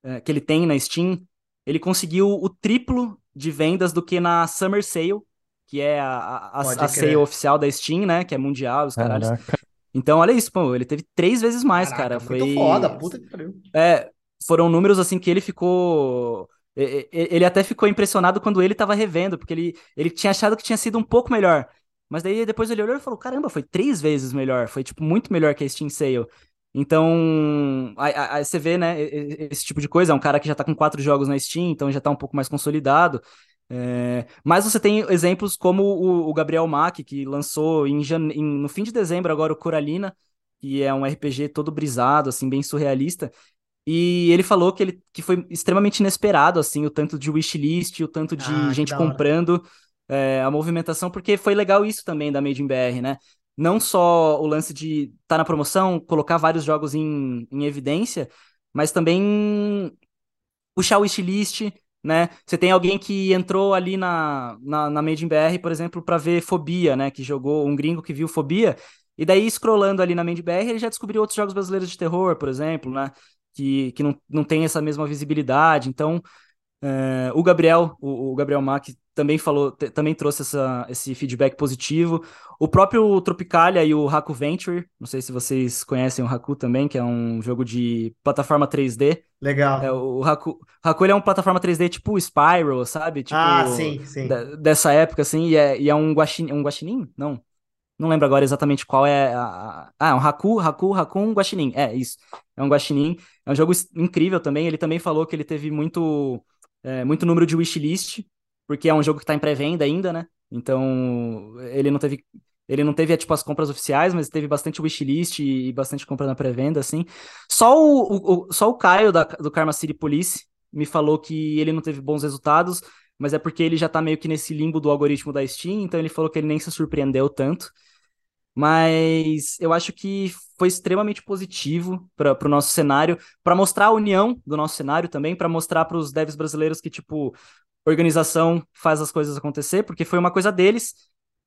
é, que ele tem na Steam, ele conseguiu o triplo de vendas do que na Summer Sale, que é a, a, a, a sale oficial da Steam, né? Que é mundial, os caralhos. Caraca. Então, olha isso, pô, ele teve três vezes mais, Caraca, cara. muito Foi. foda, puta que pariu. É, foram números assim que ele ficou. Ele até ficou impressionado quando ele tava revendo, porque ele, ele tinha achado que tinha sido um pouco melhor. Mas daí depois ele olhou e falou: caramba, foi três vezes melhor. Foi, tipo, muito melhor que a Steam Sale. Então, aí, aí- você vê, né, esse tipo de coisa. É um cara que já tá com quatro jogos na Steam, então já tá um pouco mais consolidado. É, mas você tem exemplos como o, o Gabriel Mack, que lançou em em- no fim de dezembro agora o Coralina, que é um RPG todo brisado, assim, bem surrealista. E ele falou que, ele, que foi extremamente inesperado, assim, o tanto de wishlist, o tanto de Ah, gente comprando, é, a movimentação, porque foi legal isso também da Made in BR, né? Não só o lance de estar tá na promoção, colocar vários jogos em, em evidência, mas também puxar o wishlist, né? Você tem alguém que entrou ali na, na, na Made in BR, por exemplo, para ver Fobia, né? Que jogou um gringo que viu Fobia, e daí scrollando ali na Made in BR, ele já descobriu outros jogos brasileiros de terror, por exemplo, né? Que, que não, não tem essa mesma visibilidade. Então, é, o Gabriel, o, o Gabriel Mack também falou, também trouxe essa, esse feedback positivo. O próprio Tropicalia e o Haku Venture, não sei se vocês conhecem o Haku também, que é um jogo de plataforma 3D. Legal. É, o Haku, Haku é uma plataforma 3D tipo Spyro, sabe? Tipo, ah, sim, sim. da- dessa época, assim, e é, e é um guaxinim, um guaxinim? Não. Não lembro agora exatamente qual é a... Ah, é um Haku, Haku, Haku, um guaxinim. É, isso. É um guaxinim. É um jogo incrível também. Ele também falou que ele teve muito, é, muito número de wishlist, porque é um jogo que tá em pré-venda ainda, né? Então, ele não teve... Ele não teve, tipo, as compras oficiais, mas teve bastante wishlist e, bastante compra na pré-venda, assim. Só o, o- o- só o Caio da, do Karma City Police me falou que ele não teve bons resultados, mas é porque ele já tá meio que nesse limbo do algoritmo da Steam, então ele falou que ele nem se surpreendeu tanto. Mas eu acho que foi extremamente positivo para o nosso cenário, para mostrar a união do nosso cenário também, para mostrar para os devs brasileiros que, tipo, organização faz as coisas acontecer, porque foi uma coisa deles.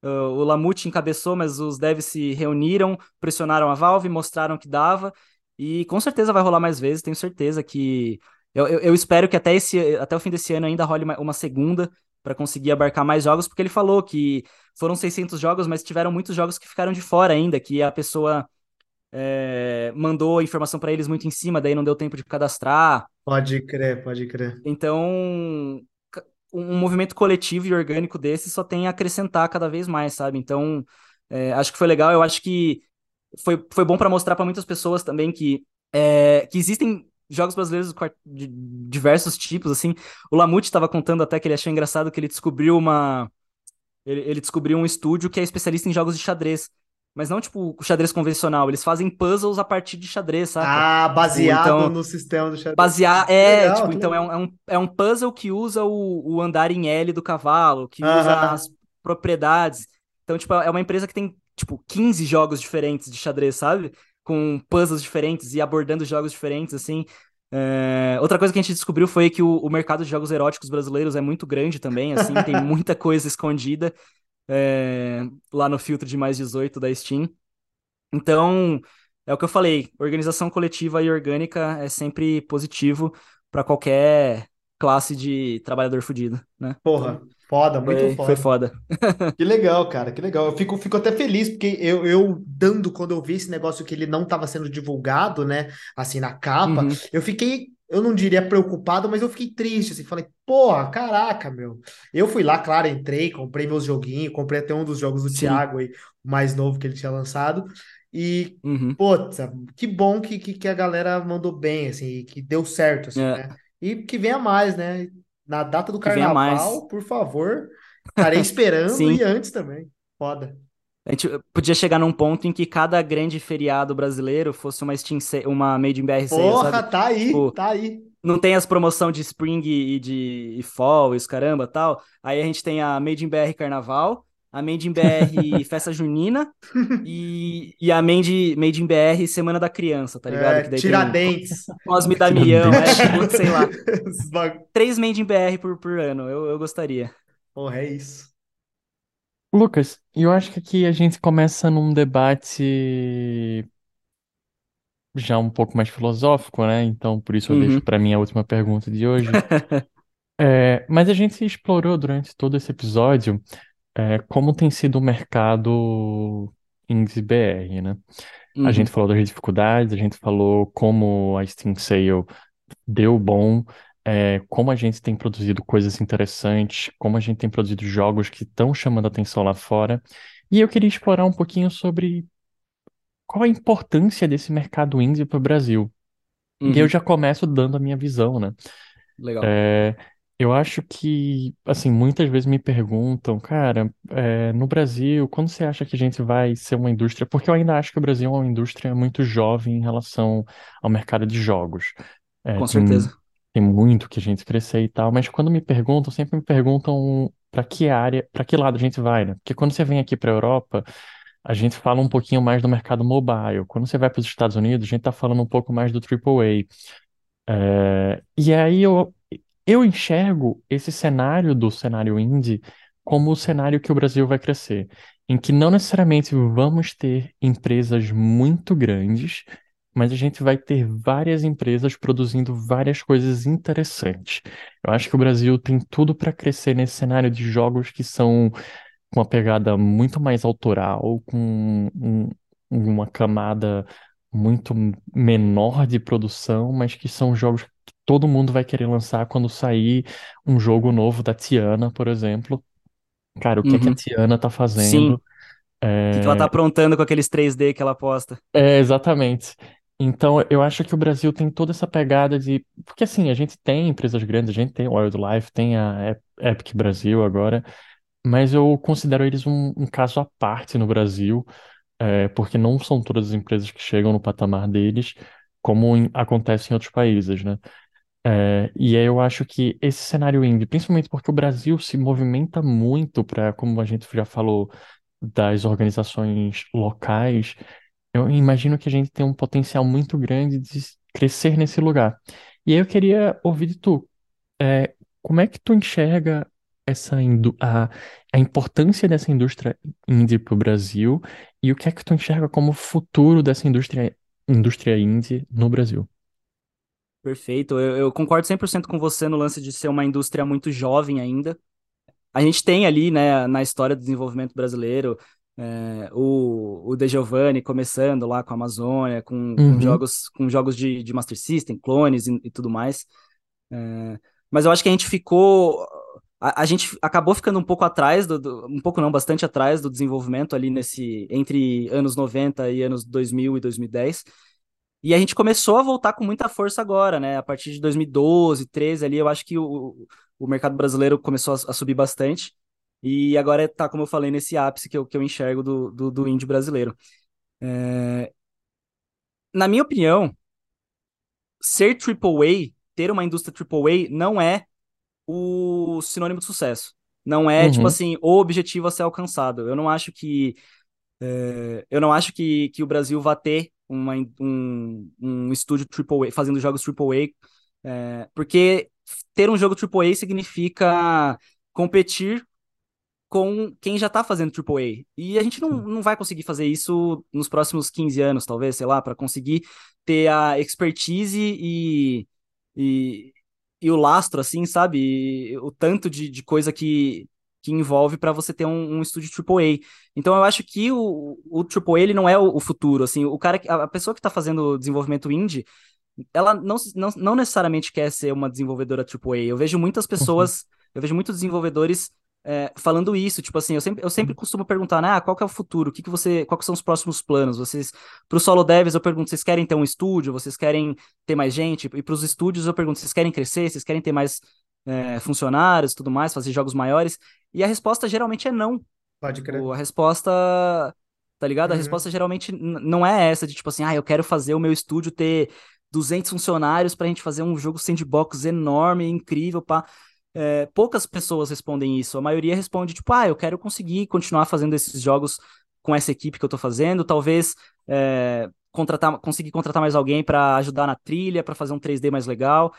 Uh, o Lamute encabeçou, mas os devs se reuniram, pressionaram a Valve, mostraram que dava, e com certeza vai rolar mais vezes, tenho certeza que. Eu, eu, eu espero que até, esse, até o fim desse ano ainda role uma segunda para conseguir abarcar mais jogos, porque ele falou que foram 600 jogos, mas tiveram muitos jogos que ficaram de fora ainda, que a pessoa é, mandou a informação para eles muito em cima, daí não deu tempo de cadastrar. Pode crer, pode crer. Então, um movimento coletivo e orgânico desse só tem a acrescentar cada vez mais, sabe? Então, é, acho que foi legal. Eu acho que foi, foi bom para mostrar para muitas pessoas também que, é, que existem jogos brasileiros de diversos tipos, assim. O Lamute estava contando até que ele achou engraçado que ele descobriu uma... Ele, ele descobriu um estúdio que é especialista em jogos de xadrez. Mas não, tipo, o xadrez convencional. Eles fazem puzzles a partir de xadrez, saca? Ah, baseado então, no sistema do xadrez. Basear, é, Legal, tipo, então é um, é, um, é um puzzle que usa o, o andar em L do cavalo, que Aham. usa as propriedades. Então, tipo, é uma empresa que tem, tipo, 15 jogos diferentes de xadrez, sabe? Com puzzles diferentes e abordando jogos diferentes, assim. É, Outra coisa que a gente descobriu foi que o, o mercado de jogos eróticos brasileiros é muito grande também, assim, tem muita coisa escondida é, lá no filtro de mais 18 da Steam. Então, é o que eu falei, organização coletiva e orgânica é sempre positivo para qualquer classe de trabalhador fudido, né? Porra, foda, muito Foi, foda. foi foda. Que legal, cara, que legal. Eu fico, fico até feliz, porque eu, eu dando, quando eu vi esse negócio que ele não estava sendo divulgado, né, assim, na capa, Uhum. eu fiquei, eu não diria preocupado, mas eu fiquei triste, assim, falei, porra, caraca, meu. Eu fui lá, claro, entrei, comprei meus joguinhos, comprei até um dos jogos do Sim. Thiago aí, o mais novo que ele tinha lançado, e, Uhum. puta, que bom que, que, que a galera mandou bem, assim, e que deu certo, assim, É. né? E que venha mais, né? Na data do carnaval, por favor, estarei esperando e antes também. Foda. A gente podia chegar num ponto em que cada grande feriado brasileiro fosse uma Steam uma Made in BR Sale, Porra, sabe? tá aí, Tipo, tá aí. não tem as promoção de Spring e de e Fall e os caramba tal. Aí a gente tem a Made in BR Carnaval, a Made in BR Festa Junina e, e a Made, Made in BR Semana da Criança, tá ligado? É, Que daí tem Tiradentes. Cosme Damião, é, sei lá. Três Made in BR por, por ano, eu, eu gostaria. Porra, é isso. Lucas, eu acho que aqui a gente começa num debate já um pouco mais filosófico, né? Então, por isso eu deixo Uhum. para mim a última pergunta de hoje. É, mas a gente explorou durante todo esse episódio é, como tem sido o mercado indie BR, né? A gente Uhum, falou das dificuldades, a gente falou como a Steam Sale deu bom, é, como a gente tem produzido coisas interessantes, como a gente tem produzido jogos que estão chamando atenção lá fora. E eu queria explorar um pouquinho sobre qual a importância desse mercado indie para o Brasil. E eu uhum, já começo dando a minha visão, né? legal. É, eu acho que, assim, muitas vezes me perguntam, cara, é, no Brasil, quando você acha que a gente vai ser uma indústria? Porque eu ainda acho que o Brasil é uma indústria muito jovem em relação ao mercado de jogos. É, Com tem, certeza. tem muito que a gente crescer e tal, mas quando me perguntam, sempre me perguntam para que área, para que lado a gente vai, né? Porque quando você vem aqui para a Europa, a gente fala um pouquinho mais do mercado mobile. Quando você vai para os Estados Unidos, a gente está falando um pouco mais do AAA. É, e aí eu, eu enxergo esse cenário do cenário indie como o cenário que o Brasil vai crescer, em que não necessariamente vamos ter empresas muito grandes, mas a gente vai ter várias empresas produzindo várias coisas interessantes. Eu acho que o Brasil tem tudo para crescer nesse cenário de jogos que são com uma pegada muito mais autoral, com um- uma camada muito menor de produção, mas que são jogos que todo mundo vai querer lançar quando sair um jogo novo da Tiana, por exemplo. Cara, o que é que a Uhum, Tiana tá sim. fazendo? O que que ela tá É, aprontando com aqueles 3D que ela posta? é, exatamente. Então, eu acho que o Brasil tem toda essa pegada de. Porque, assim, a gente tem empresas grandes, a gente tem o Wildlife, tem a Ep- Epic Brasil agora, mas eu considero eles um, um caso à parte no Brasil, é, porque não são todas as empresas que chegam no patamar deles, como em- acontece em outros países, né? É, e aí eu acho que esse cenário indie, principalmente porque o Brasil se movimenta muito para, como a gente já falou, das organizações locais, eu imagino que a gente tem um potencial muito grande de crescer nesse lugar. E aí eu queria ouvir de tu, é, como é que tu enxerga essa a, a importância dessa indústria indie para o Brasil e o que é que tu enxerga como futuro dessa indústria, indústria indie no Brasil? Perfeito. Eu, eu concordo 100% com você no lance de ser uma indústria muito jovem ainda. A gente tem ali, né, na história do desenvolvimento brasileiro, é, o, o De Giovanni começando lá com a Amazônia, com, com Uhum, jogos, com jogos de, de Master System, clones e, e tudo mais. É, mas eu acho que a gente ficou. A, a gente acabou ficando um pouco atrás, do, do- um pouco não, bastante atrás do desenvolvimento ali nesse, entre anos 90 e anos 2000 e 2010. E a gente começou a voltar com muita força agora, né? A partir de 2012, 13 ali, eu acho que o, o mercado brasileiro começou a, a subir bastante. E agora tá, como eu falei, nesse ápice que eu, que eu enxergo do, do, do brasileiro. Na minha opinião, ser AAA, ter uma indústria AAA, não é o sinônimo de sucesso. Não é, tipo uhum, assim, o objetivo a ser alcançado. Eu não acho que é, eu não acho que, que o Brasil vá ter uma, um, um estúdio AAA, fazendo jogos AAA, é, porque ter um jogo AAA significa competir com quem já tá fazendo AAA. E a gente não, não vai conseguir fazer isso nos próximos 15 anos, talvez, sei lá, para conseguir ter a expertise e, e, e o lastro, assim, sabe? E o tanto de, de coisa que, que envolve para você ter um, um estúdio AAA. Então eu acho que o, o AAA ele não é o, o futuro, assim, o cara, a pessoa que tá fazendo desenvolvimento indie, ela não, não, não necessariamente quer ser uma desenvolvedora AAA. Eu vejo muitas uhum, pessoas, eu vejo muitos desenvolvedores é, falando isso, tipo assim, eu sempre, eu sempre costumo perguntar, né, ah, qual que é o futuro? O que que você, quais que são os próximos planos? Vocês, para os solo devs, eu pergunto, vocês querem ter um estúdio? Vocês querem ter mais gente? E para os estúdios, eu pergunto, vocês querem crescer? Vocês querem ter mais é, funcionários, tudo mais, fazer jogos maiores? E a resposta geralmente é não. Pode crer. A resposta, tá ligado? A Uhum. resposta geralmente não é essa de tipo assim, ah, eu quero fazer o meu estúdio ter 200 funcionários pra gente fazer um jogo sandbox enorme, incrível, pá. É, poucas pessoas respondem isso. A maioria responde tipo, ah, eu quero conseguir continuar fazendo esses jogos com essa equipe que eu tô fazendo, talvez é, contratar, conseguir contratar mais alguém pra ajudar na trilha, pra fazer um 3D mais legal.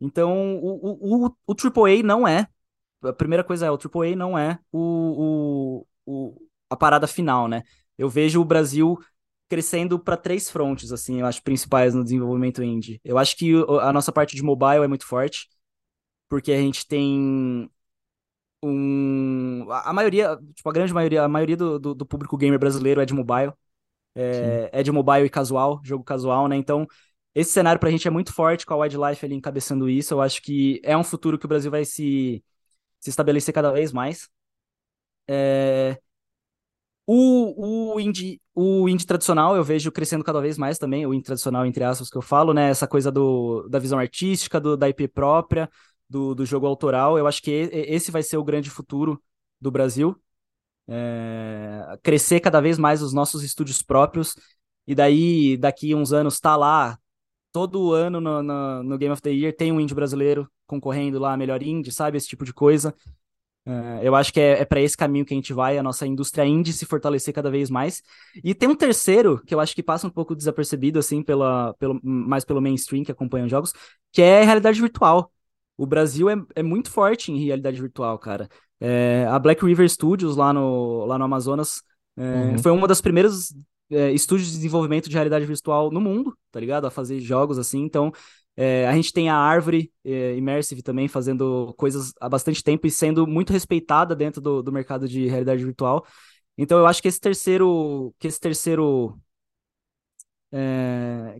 Então, o, o, o, o AAA não é a primeira coisa é, o AAA não é o, o, o, a parada final, né? Eu vejo o Brasil crescendo para três frontes, assim, eu acho, principais no desenvolvimento indie. Eu acho que a nossa parte de mobile é muito forte. Porque a gente tem um. A maioria, tipo, a grande maioria, a maioria do, do, do público gamer brasileiro é de mobile. É, é, de mobile e casual, jogo casual, né? Então, esse cenário pra gente é muito forte com a Wildlife ali encabeçando isso. Eu acho que é um futuro que o Brasil vai se, se estabelecer cada vez mais. É... O, o, indie, o indie tradicional eu vejo crescendo cada vez mais também, o indie tradicional, entre aspas, que eu falo, né? Essa coisa do, da visão artística, do, da IP própria, do, do jogo autoral. Eu acho que esse vai ser o grande futuro do Brasil. É... Crescer cada vez mais os nossos estúdios próprios. E daí, daqui uns anos, tá lá, todo ano no, no, no Game of the Year tem um indie brasileiro concorrendo lá, melhor indie, sabe? Esse tipo de coisa. Uh, eu acho que é, é para esse caminho que a gente vai, a nossa indústria indie se fortalecer cada vez mais. E tem um terceiro, que eu acho que passa um pouco desapercebido, assim, pela, pelo, mais pelo mainstream que acompanha os jogos, que é realidade virtual. O Brasil é, é muito forte em realidade virtual, cara. É, a Black River Studios, lá no, lá no Amazonas, é, uhum. foi uma das primeiras é, estúdios de desenvolvimento de realidade virtual no mundo, tá ligado? A fazer jogos assim. Então, é, a gente tem a Árvore é, Immersive também fazendo coisas há bastante tempo e sendo muito respeitada dentro do, do mercado de realidade virtual. Então eu acho que esse terceiro, que esse terceiro, é,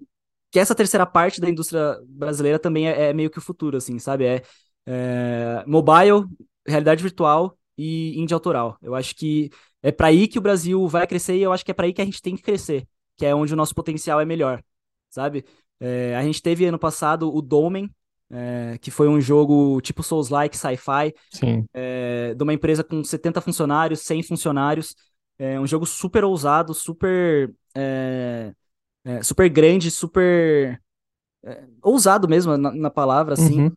que essa terceira parte da indústria brasileira também é, é meio que o futuro, assim, sabe? É, é, mobile, realidade virtual e indie autoral. Eu acho que é para aí que o Brasil vai crescer e eu acho que é para aí que a gente tem que crescer, que é onde o nosso potencial é melhor, sabe? É, a gente teve ano passado o Domen, é, que foi um jogo tipo Souls-like, sci-fi, é, de uma empresa com 70 funcionários, 100 funcionários. É um jogo super ousado, super, é, é, super grande, super é, ousado mesmo na, na palavra, assim. Uhum.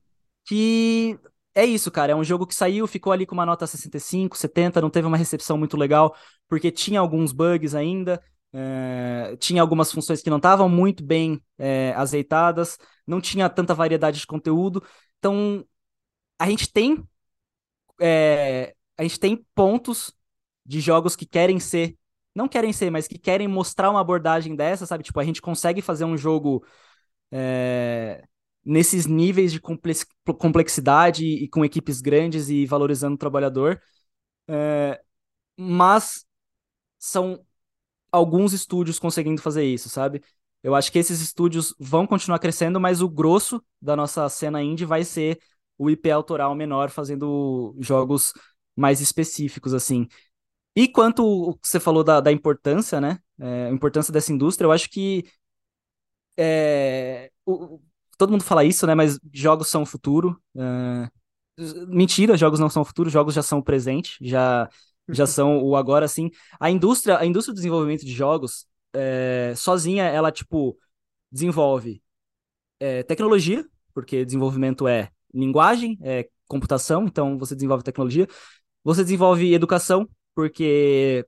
Que é isso, cara. É um jogo que saiu, ficou ali com uma nota 65, 70, não teve uma recepção muito legal, porque tinha alguns bugs ainda. É, tinha algumas funções que não estavam muito bem é, azeitadas, não tinha tanta variedade de conteúdo. Então, a gente tem é, a gente tem pontos de jogos que querem ser, não querem ser, mas que querem mostrar uma abordagem dessa, sabe? Tipo, a gente consegue fazer um jogo é, nesses níveis de complexidade e com equipes grandes e valorizando o trabalhador, é, mas são alguns estúdios conseguindo fazer isso, sabe? Eu acho que esses estúdios vão continuar crescendo, mas o grosso da nossa cena indie vai ser o IP autoral menor fazendo jogos mais específicos, assim. E quanto o que você falou da, da importância, né? É, a importância dessa indústria, eu acho que é, o, todo mundo fala isso, né? Mas jogos são o futuro. É, mentira, jogos não são o futuro, jogos já são o presente, já já são o agora, assim. A indústria, a indústria do desenvolvimento de jogos, é, sozinha, ela, tipo, desenvolve é, tecnologia, porque desenvolvimento é linguagem, é computação, então você desenvolve tecnologia. Você desenvolve educação, porque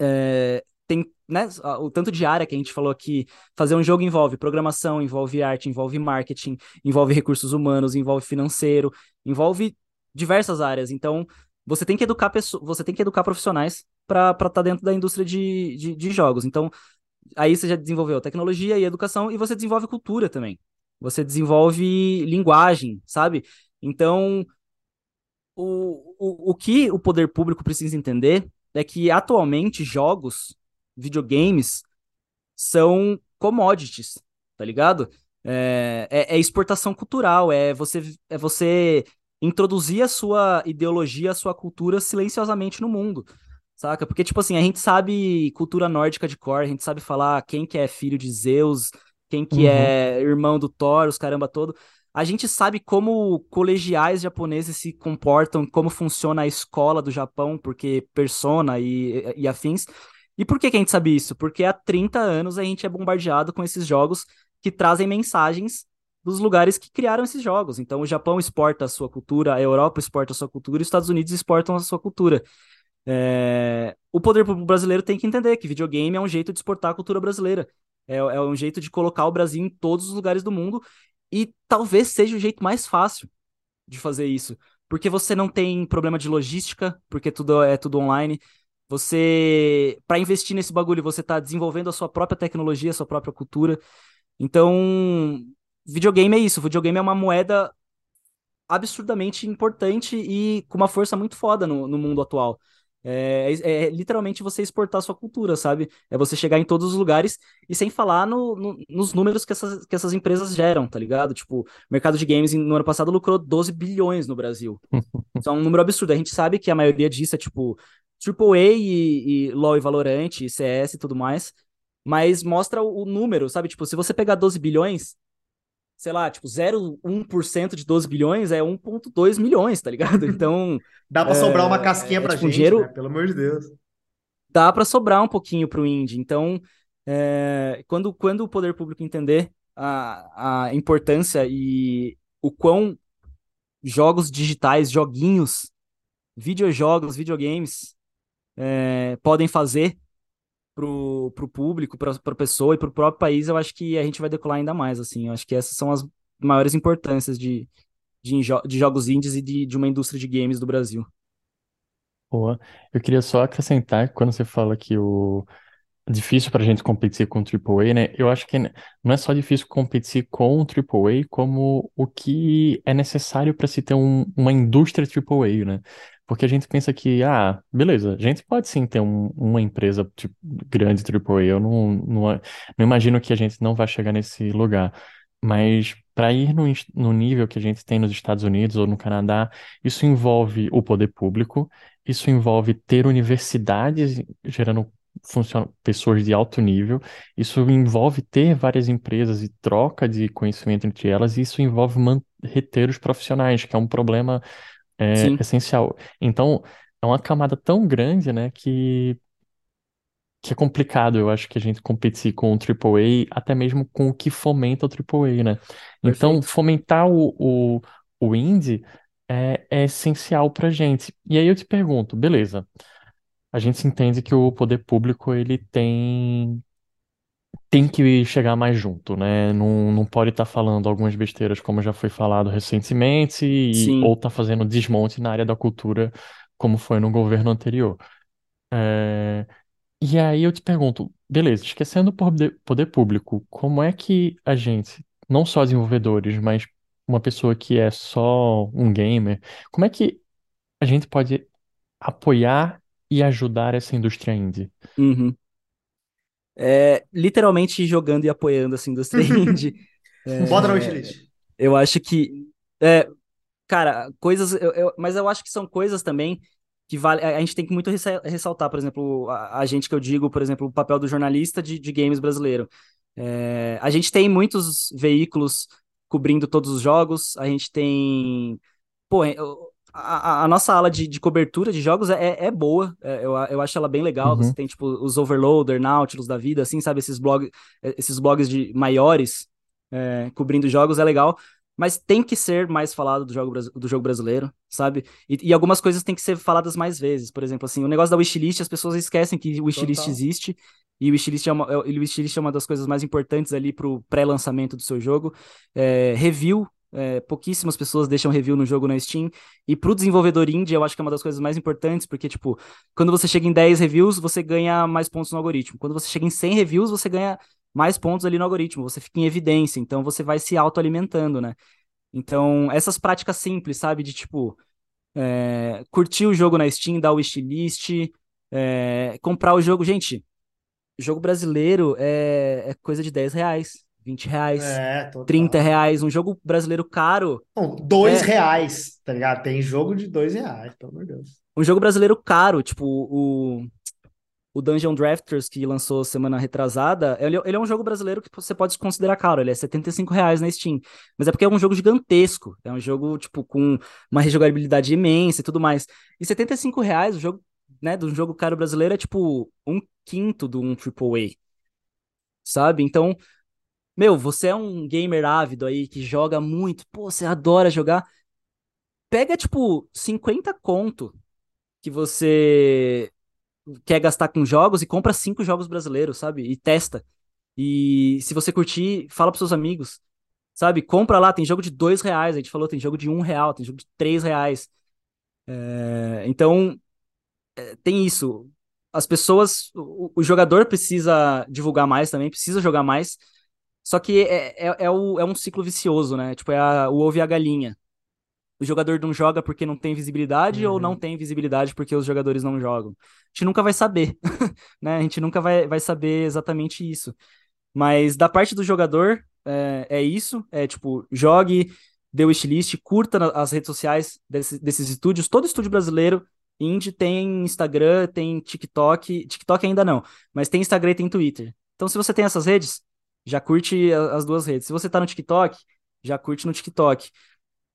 é, tem né, o tanto de área que a gente falou aqui. Fazer um jogo envolve programação, envolve arte, envolve marketing, envolve recursos humanos, envolve financeiro, envolve diversas áreas. Então, você tem que educar pessoas, você tem que educar profissionais para estar tá dentro da indústria de, de, de, jogos. Então, aí você já desenvolveu tecnologia e educação e você desenvolve cultura também. Você desenvolve linguagem, sabe? Então, o, o, o que o poder público precisa entender é que atualmente jogos, videogames, são commodities, tá ligado? É, é, é exportação cultural, é você, é você introduzir a sua ideologia, a sua cultura silenciosamente no mundo. Saca? Porque, tipo assim, a gente sabe cultura nórdica de cor, a gente sabe falar quem que é filho de Zeus, quem que uhum. é irmão do Thor, os caramba todo. A gente sabe como colegiais japoneses se comportam, como funciona a escola do Japão, porque persona e, e afins. E por que, que a gente sabe isso? Porque há 30 anos a gente é bombardeado com esses jogos que trazem mensagens dos lugares que criaram esses jogos. Então, o Japão exporta a sua cultura, a Europa exporta a sua cultura os Estados Unidos exportam a sua cultura. É... O poder público brasileiro tem que entender que videogame é um jeito de exportar a cultura brasileira. É, é um jeito de colocar o Brasil em todos os lugares do mundo e talvez seja o jeito mais fácil de fazer isso. Porque você não tem problema de logística, porque tudo é tudo online. Você, para investir nesse bagulho, você está desenvolvendo a sua própria tecnologia, a sua própria cultura. Então, videogame é isso. Videogame é uma moeda absurdamente importante e com uma força muito foda no, no mundo atual. É, é, é, literalmente você exportar sua cultura, sabe? É você chegar em todos os lugares e sem falar no, no, nos números que essas, que essas empresas geram, tá ligado? Tipo, o mercado de games no ano passado lucrou 12 bilhões no Brasil. Isso é um número absurdo. A gente sabe que a maioria disso é tipo AAA e, e LoL e Valorant, e CS e tudo mais, mas mostra o, o número, sabe? Tipo, se você pegar 12 bilhões, sei lá, tipo, 0,1% de 12 bilhões é 1,2 milhões, tá ligado? Então. Dá pra é, sobrar uma casquinha é, pra tipo, gente, dinheiro... né? Pelo amor de Deus. Dá pra sobrar um pouquinho pro indie. Então, é, quando, quando o poder público entender a, a importância e o quão jogos digitais, joguinhos, videojogos, videogames é, podem fazer pro, pro público, pra, pra pessoa e pro próprio país, eu acho que a gente vai decolar ainda mais, assim. Eu acho que essas são as maiores importâncias de, de, de jogos indies e de, de uma indústria de games do Brasil. Boa. Eu queria só acrescentar, quando você fala que o difícil para a gente competir com o AAA, né? Eu acho que não é só difícil competir com o AAA, como o que é necessário para se ter um, uma indústria AAA, né? Porque a gente pensa que, ah, beleza, a gente pode sim ter um, uma empresa tipo, grande AAA. Eu não, não, não imagino que a gente não vai chegar nesse lugar. Mas para ir no, no nível que a gente tem nos Estados Unidos ou no Canadá, isso envolve o poder público, isso envolve ter universidades gerando pessoas de alto nível, isso envolve ter várias empresas e troca de conhecimento entre elas, e isso envolve reter os profissionais, que é um problema é Sim, essencial. Então, é uma camada tão grande, né, que, que é complicado, eu acho, que a gente competir com o AAA, até mesmo com o que fomenta o AAA, né? Então, perfeito. fomentar o, o, o indie é, é essencial pra gente. E aí eu te pergunto, beleza, a gente entende que o poder público, ele tem tem que chegar mais junto, né? Não, não pode estar falando algumas besteiras, como já foi falado recentemente, e, ou tá fazendo desmonte na área da cultura, como foi no governo anterior. É, E aí eu te pergunto, beleza, esquecendo o poder, poder público, como é que a gente, não só desenvolvedores, mas uma pessoa que é só um gamer, como é que a gente pode apoiar e ajudar essa indústria indie? Uhum. É, literalmente jogando e apoiando essa indústria indie. Bota na É, wishlist. eu acho que. É, cara, coisas. Eu, eu- mas eu acho que são coisas também que vale. A gente tem que muito ressa- ressaltar, por exemplo, a, a gente que eu digo, por exemplo, o papel do jornalista de, de games brasileiro. É, a gente tem muitos veículos cobrindo todos os jogos, a gente tem. Pô, é, o- a, a- nossa ala de, de cobertura de jogos é, é boa, é, eu, eu acho ela bem legal. Você Uhum, tem, tipo, os Overloader, Nautilus da vida, assim, sabe? Esses blogs, esses blogs de maiores é, cobrindo jogos é legal. Mas tem que ser mais falado do jogo, do jogo brasileiro, sabe? E, e algumas coisas têm que ser faladas mais vezes. Por exemplo, assim, o negócio da wishlist, as pessoas esquecem que o wishlist Total. existe. E o wishlist é uma, é- o wishlist é uma das coisas mais importantes ali pro pré-lançamento do seu jogo. É, review, é, pouquíssimas pessoas deixam review no jogo na Steam. E pro desenvolvedor indie, eu acho que é uma das coisas mais importantes, porque, tipo, quando você chega em 10 reviews, você ganha mais pontos no algoritmo. Quando você chega em 100 reviews, você ganha mais pontos ali no algoritmo. Você fica em evidência, então você vai se autoalimentando, né? Então, essas práticas simples, sabe? De, tipo, é, curtir o jogo na Steam, dar o wishlist, é, comprar o jogo. Gente, jogo brasileiro é, é coisa de 10 reais, 20 reais, É, 30 total. reais. Um jogo brasileiro caro Bom, dois é reais, tá ligado? Tem jogo de dois reais, pelo amor de Deus. um jogo brasileiro caro. Tipo, o, o Dungeon Drafters, que lançou semana retrasada, ele, ele é um jogo brasileiro que você pode considerar caro. Ele é 75 reais na Steam. Mas é porque é um jogo gigantesco. É um jogo, tipo, com uma rejogabilidade imensa e tudo mais. E 75 reais, o jogo, né, de um jogo caro brasileiro é tipo um quinto de um AAA, sabe? Então, meu, você é um gamer ávido aí que joga muito, pô, você adora jogar. Pega, tipo, 50 conto que você quer gastar com jogos e compra cinco jogos brasileiros, sabe? E testa. E se você curtir, fala pros seus amigos, sabe? Compra lá, tem jogo de dois reais, a gente falou, tem jogo de um real, tem jogo de três reais. É, então, é, tem isso. As pessoas, o, o jogador precisa divulgar mais também, precisa jogar mais. Só que é, é, é, o, é um ciclo vicioso, né? Tipo, é a- o ovo e a galinha. o jogador não joga porque não tem visibilidade uhum. ou não tem visibilidade porque os jogadores não jogam. A gente nunca vai saber, né? A gente nunca vai, vai saber exatamente isso. Mas da parte do jogador, é, é isso. É tipo, jogue, dê o wishlist, curta as redes sociais desse, desses estúdios. Todo estúdio brasileiro, indie, tem Instagram, tem TikTok. TikTok ainda não, mas tem Instagram e tem Twitter. Então, se você tem essas redes, já curte as duas redes. Se você tá no TikTok, já curte no TikTok.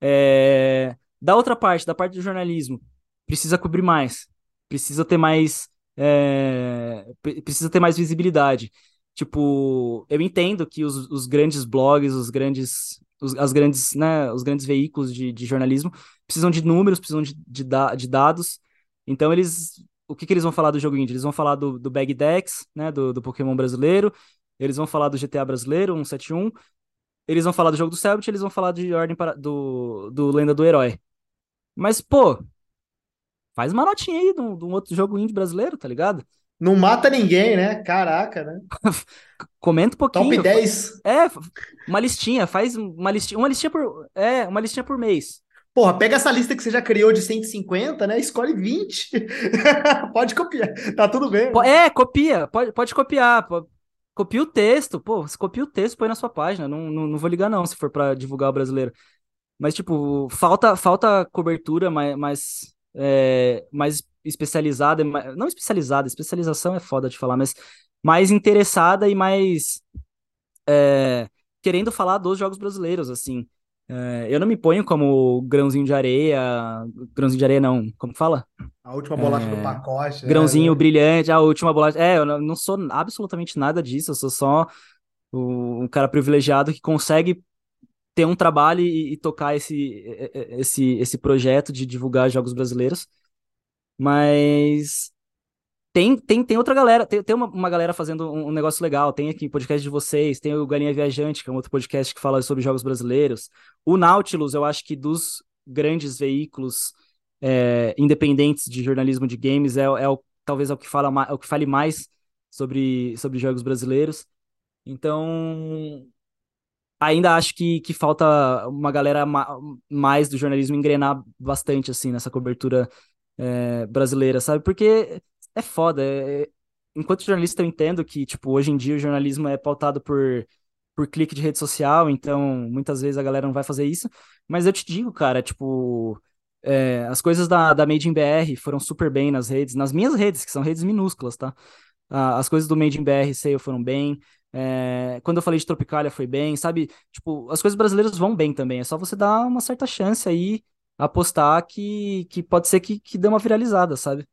É... Da outra parte, da parte do jornalismo, precisa cobrir mais, precisa ter mais, é... precisa ter mais visibilidade. Tipo, eu entendo que os, os grandes blogs, os grandes, os, as grandes, né, os grandes veículos de, de jornalismo precisam de números, precisam de, de, de dados. Então eles, o que, que eles vão falar do jogo indie? Eles vão falar do, do Bag Dex, né, do, do Pokémon brasileiro. Eles vão falar do GTA brasileiro, 171 eles vão falar do jogo do Cellbit, eles vão falar de Ordem para... do, do Lenda do Herói. Mas, pô, faz uma notinha aí de um, de um outro jogo indie brasileiro, tá ligado? Não mata ninguém, né? Caraca, né? Comenta um pouquinho. Top 10. É, uma listinha, faz uma listinha, uma listinha por, é, uma listinha por mês. Porra, pega essa lista que você já criou de 150, né? Escolhe 20. pode copiar. Tá tudo bem. É, copia. Pode, pode copiar. Copia o texto, pô, você copia o texto, põe na sua página, não, não, não vou ligar não, se for para divulgar o brasileiro. Mas, tipo, falta, falta cobertura mais, mais, é, mais especializada, mais, não especializada, especialização é foda de falar, mas mais interessada e mais é, querendo falar dos jogos brasileiros, assim. É, eu não me ponho como grãozinho de areia. Grãozinho de areia, não. Como fala? A última bolacha é, do pacote. Né? Grãozinho brilhante, a última bolacha. É, eu não sou absolutamente nada disso. Eu sou só um cara privilegiado que consegue ter um trabalho e, e, tocar esse, esse, esse projeto de divulgar jogos brasileiros. Mas tem, tem, tem outra galera, tem, tem uma, uma galera fazendo um, um, negócio legal. Tem aqui podcast de vocês, tem o Galinha Viajante, que é um outro podcast que fala sobre jogos brasileiros. O Nautilus, eu acho que dos grandes veículos é, independentes de jornalismo de games, é, é o, talvez é o que, fala, é o que fale mais sobre, sobre jogos brasileiros. Então, ainda acho que, que falta uma galera ma mais do jornalismo engrenar bastante assim nessa cobertura é, brasileira, sabe? Porque é foda. É... Enquanto jornalista, eu entendo que, tipo, hoje em dia o jornalismo é pautado por, por clique de rede social, então muitas vezes a galera não vai fazer isso. Mas eu te digo, cara, tipo, é, as coisas da, da Made in BR foram super bem nas redes, nas minhas redes, que são redes minúsculas, tá? as coisas do Made in BR Sale foram bem. É, quando eu falei de Tropicália foi bem, sabe? Tipo, as coisas brasileiras vão bem também. É só você dar uma certa chance aí, apostar que, que pode ser que, que dê uma viralizada, sabe?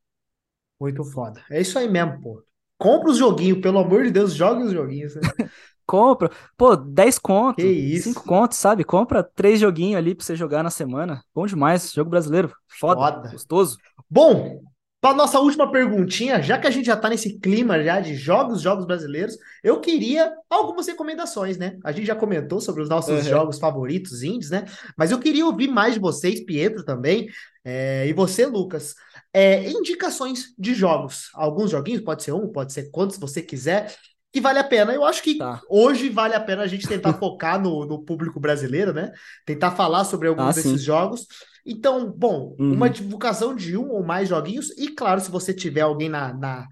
Muito foda. É isso aí mesmo, pô. Compra os joguinhos, pelo amor de Deus, jogue os joguinhos. Né? Compra. Pô, 10 conto, que isso? 5 contos, sabe? Compra três joguinhos ali pra você jogar na semana. Bom demais. Jogo brasileiro. Foda. Foda. Gostoso. Bom, para nossa última perguntinha, já que a gente já está nesse clima já de jogos, jogos brasileiros, eu queria algumas recomendações, né? A gente já comentou sobre os nossos uhum. jogos favoritos indies, né? Mas eu queria ouvir mais de vocês, Pietro também, é, e você, Lucas é, indicações de jogos. Alguns joguinhos, pode ser um, pode ser quantos você quiser, que vale a pena. Eu acho que tá. hoje vale a pena a gente tentar focar no, no, público brasileiro, né? Tentar falar sobre alguns ah, desses sim. jogos. Então, bom, uhum. uma divulgação de um ou mais joguinhos, e claro, se você tiver alguém na, na,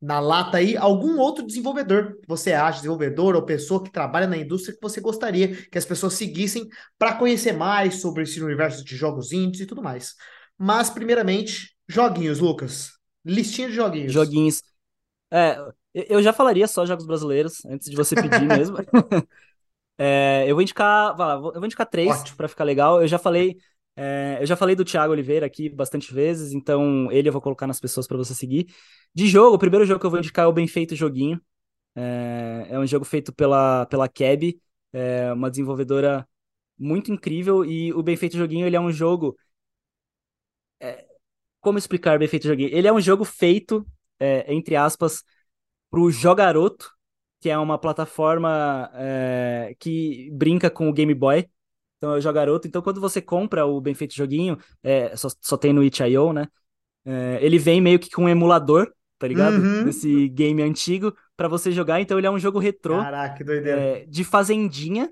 na lata aí, algum outro desenvolvedor que você acha, desenvolvedor ou pessoa que trabalha na indústria que você gostaria que as pessoas seguissem para conhecer mais sobre esse universo de jogos indies e tudo mais. Mas, primeiramente, Joguinhos, Lucas. Listinha de joguinhos. Joguinhos. É, eu já falaria só jogos brasileiros, antes de você pedir mesmo. é, eu vou indicar, eu vou indicar três para ficar legal. Eu já falei, é, eu já falei do Thiago Oliveira aqui bastante vezes, então ele eu vou colocar nas pessoas para você seguir. De jogo, o primeiro jogo que eu vou indicar é o Bem Feito Joguinho. É, é um jogo feito pela, pela Keb, é uma desenvolvedora muito incrível, e o Bem Feito Joguinho ele é um jogo é, como explicar bem feito joguinho? Ele é um jogo feito, é, entre aspas, pro Jogaroto, que é uma plataforma é, que brinca com o Game Boy. Então é o Jogaroto. Então quando você compra o bem feito joguinho, é, só, só tem no itch.io, né? É, ele vem meio que com um emulador, tá ligado? Uhum. Desse game antigo para você jogar. Então ele é um jogo retrô. Caraca, que doideira. É, de fazendinha,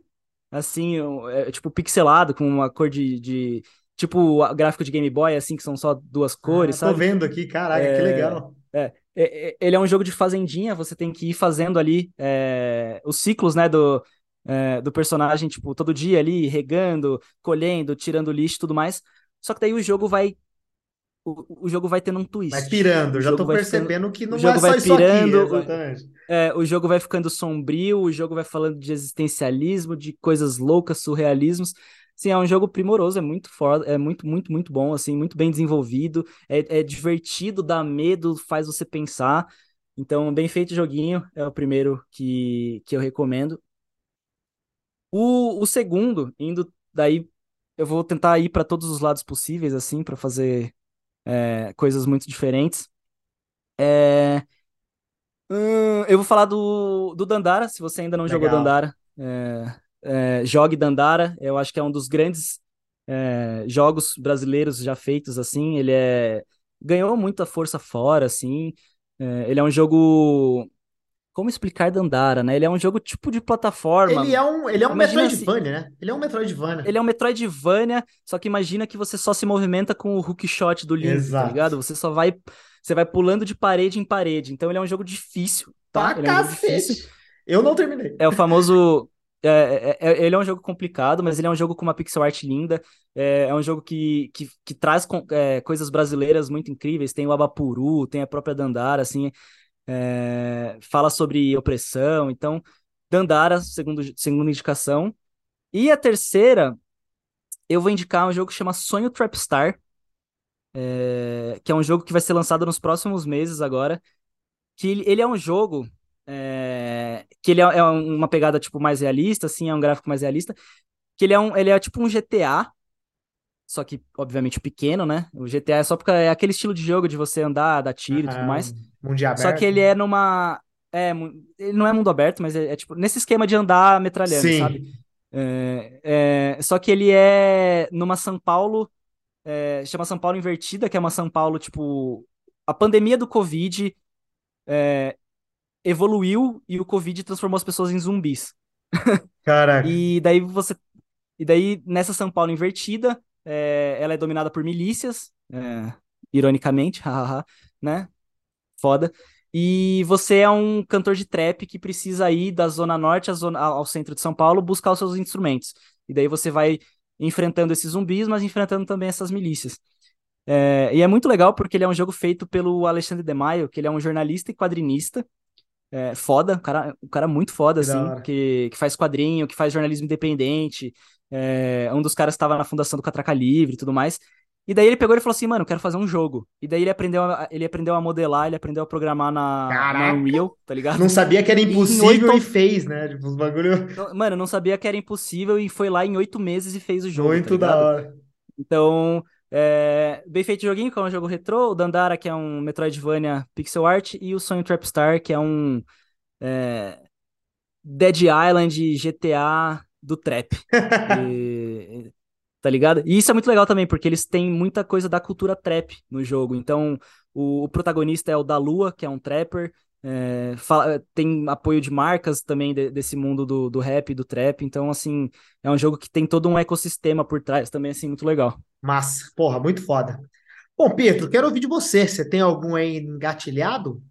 assim, é, tipo pixelado, com uma cor de, de tipo gráfico de Game Boy, assim, que são só duas cores, ah, tô sabe? vendo aqui, caraca, é, que legal. É, é, ele é um jogo de fazendinha, você tem que ir fazendo ali é, os ciclos, né, do, é, do personagem, tipo, todo dia ali, regando, colhendo, tirando lixo e tudo mais. Só que daí o jogo vai o, o jogo vai tendo um twist. Vai pirando, o já tô percebendo ficando, que não o jogo é vai pirando, aqui, exatamente. É, o jogo vai ficando sombrio, o jogo vai falando de existencialismo, de coisas loucas, surrealismos. Sim, é um jogo primoroso, é muito foda, é muito, muito, muito bom, assim, muito bem desenvolvido, é, é divertido, dá medo, faz você pensar. Então, bem feito joguinho, é o primeiro que, que eu recomendo. O, o segundo, indo daí, eu vou tentar ir para todos os lados possíveis, assim, para fazer é, coisas muito diferentes. É, hum, eu vou falar do, do Dandara, se você ainda não Legal. jogou Dandara. É, é, jogue Dandara, eu acho que é um dos grandes é, jogos brasileiros já feitos, assim. Ele é ganhou muita força fora, assim. É, ele é um jogo como explicar Dandara, né? Ele é um jogo tipo de plataforma. Ele é um, ele é um Metroidvania, assim, né? Ele é um Metroidvania. Ele é um Metroidvania, só que imagina que você só se movimenta com o hookshot do Link, tá Exato. tá ligado? Você só vai você vai pulando de parede em parede. Então ele é um jogo difícil, tá? Pra ele é um difícil. Eu não terminei. É o famoso é, é, é, ele é um jogo complicado, mas ele é um jogo com uma pixel art linda. É, é um jogo que, que, que traz é, coisas brasileiras muito incríveis. Tem o Abapuru, tem a própria Dandara, assim é, fala sobre opressão. Então, Dandara, segundo, segunda indicação. E a terceira, eu vou indicar um jogo que chama Sonho Trapstar, é, que é um jogo que vai ser lançado nos próximos meses agora. Que ele, ele é um jogo é, que ele é, é, uma pegada tipo mais realista, assim, é um gráfico mais realista. Que ele é um, ele é tipo um GTA, só que, obviamente, pequeno, né? O GTA é só porque é aquele estilo de jogo de você andar, dar tiro e tudo mais. Mundo aberto. Só que ele é numa. É, ele não é mundo aberto, mas é, é tipo nesse esquema de andar metralhando, Sim. sabe? É, é, só que ele é numa São Paulo, é, chama São Paulo Invertida, que é uma São Paulo, tipo. A pandemia do Covid é, evoluiu e o Covid transformou as pessoas em zumbis. Caraca. e daí você. E daí, nessa São Paulo invertida, é, ela é dominada por milícias, é, ironicamente, hahaha, né? Foda. E você é um cantor de trap que precisa ir da zona norte zona, ao centro de São Paulo buscar os seus instrumentos. E daí você vai enfrentando esses zumbis, mas enfrentando também essas milícias. É, e é muito legal porque ele é um jogo feito pelo Alexandre de Maio, que ele é um jornalista e quadrinista. É, foda, um cara, um cara muito foda, que assim, que, que faz quadrinho, que faz jornalismo independente, é, um dos caras estava na fundação do Catraca Livre e tudo mais. E daí ele pegou e falou assim, mano, quero fazer um jogo. E daí ele aprendeu a, ele aprendeu a modelar, ele aprendeu a programar na, na Unreal, tá ligado? Não sabia que era impossível e, e fez, né? Tipo, os bagulho... Mano, não sabia que era impossível e foi lá em oito meses e fez o jogo, Muito tá da hora. Então, é, bem feito joguinho, que é um jogo retrô, o Dandara, que é um Metroidvania pixel art, e o Sonho Trapstar, que é um é, Dead Island GTA do trap. e, tá ligado? E isso é muito legal também, porque eles têm muita coisa da cultura trap no jogo. Então, o, o protagonista é o da Lua, que é um trapper. É, fala, tem apoio de marcas também de, desse mundo do, do rap e do trap. Então, assim, é um jogo que tem todo um ecossistema por trás também, assim, muito legal. Massa, porra, muito foda. Bom, Pedro, quero ouvir de você. Você tem algum aí engatilhado?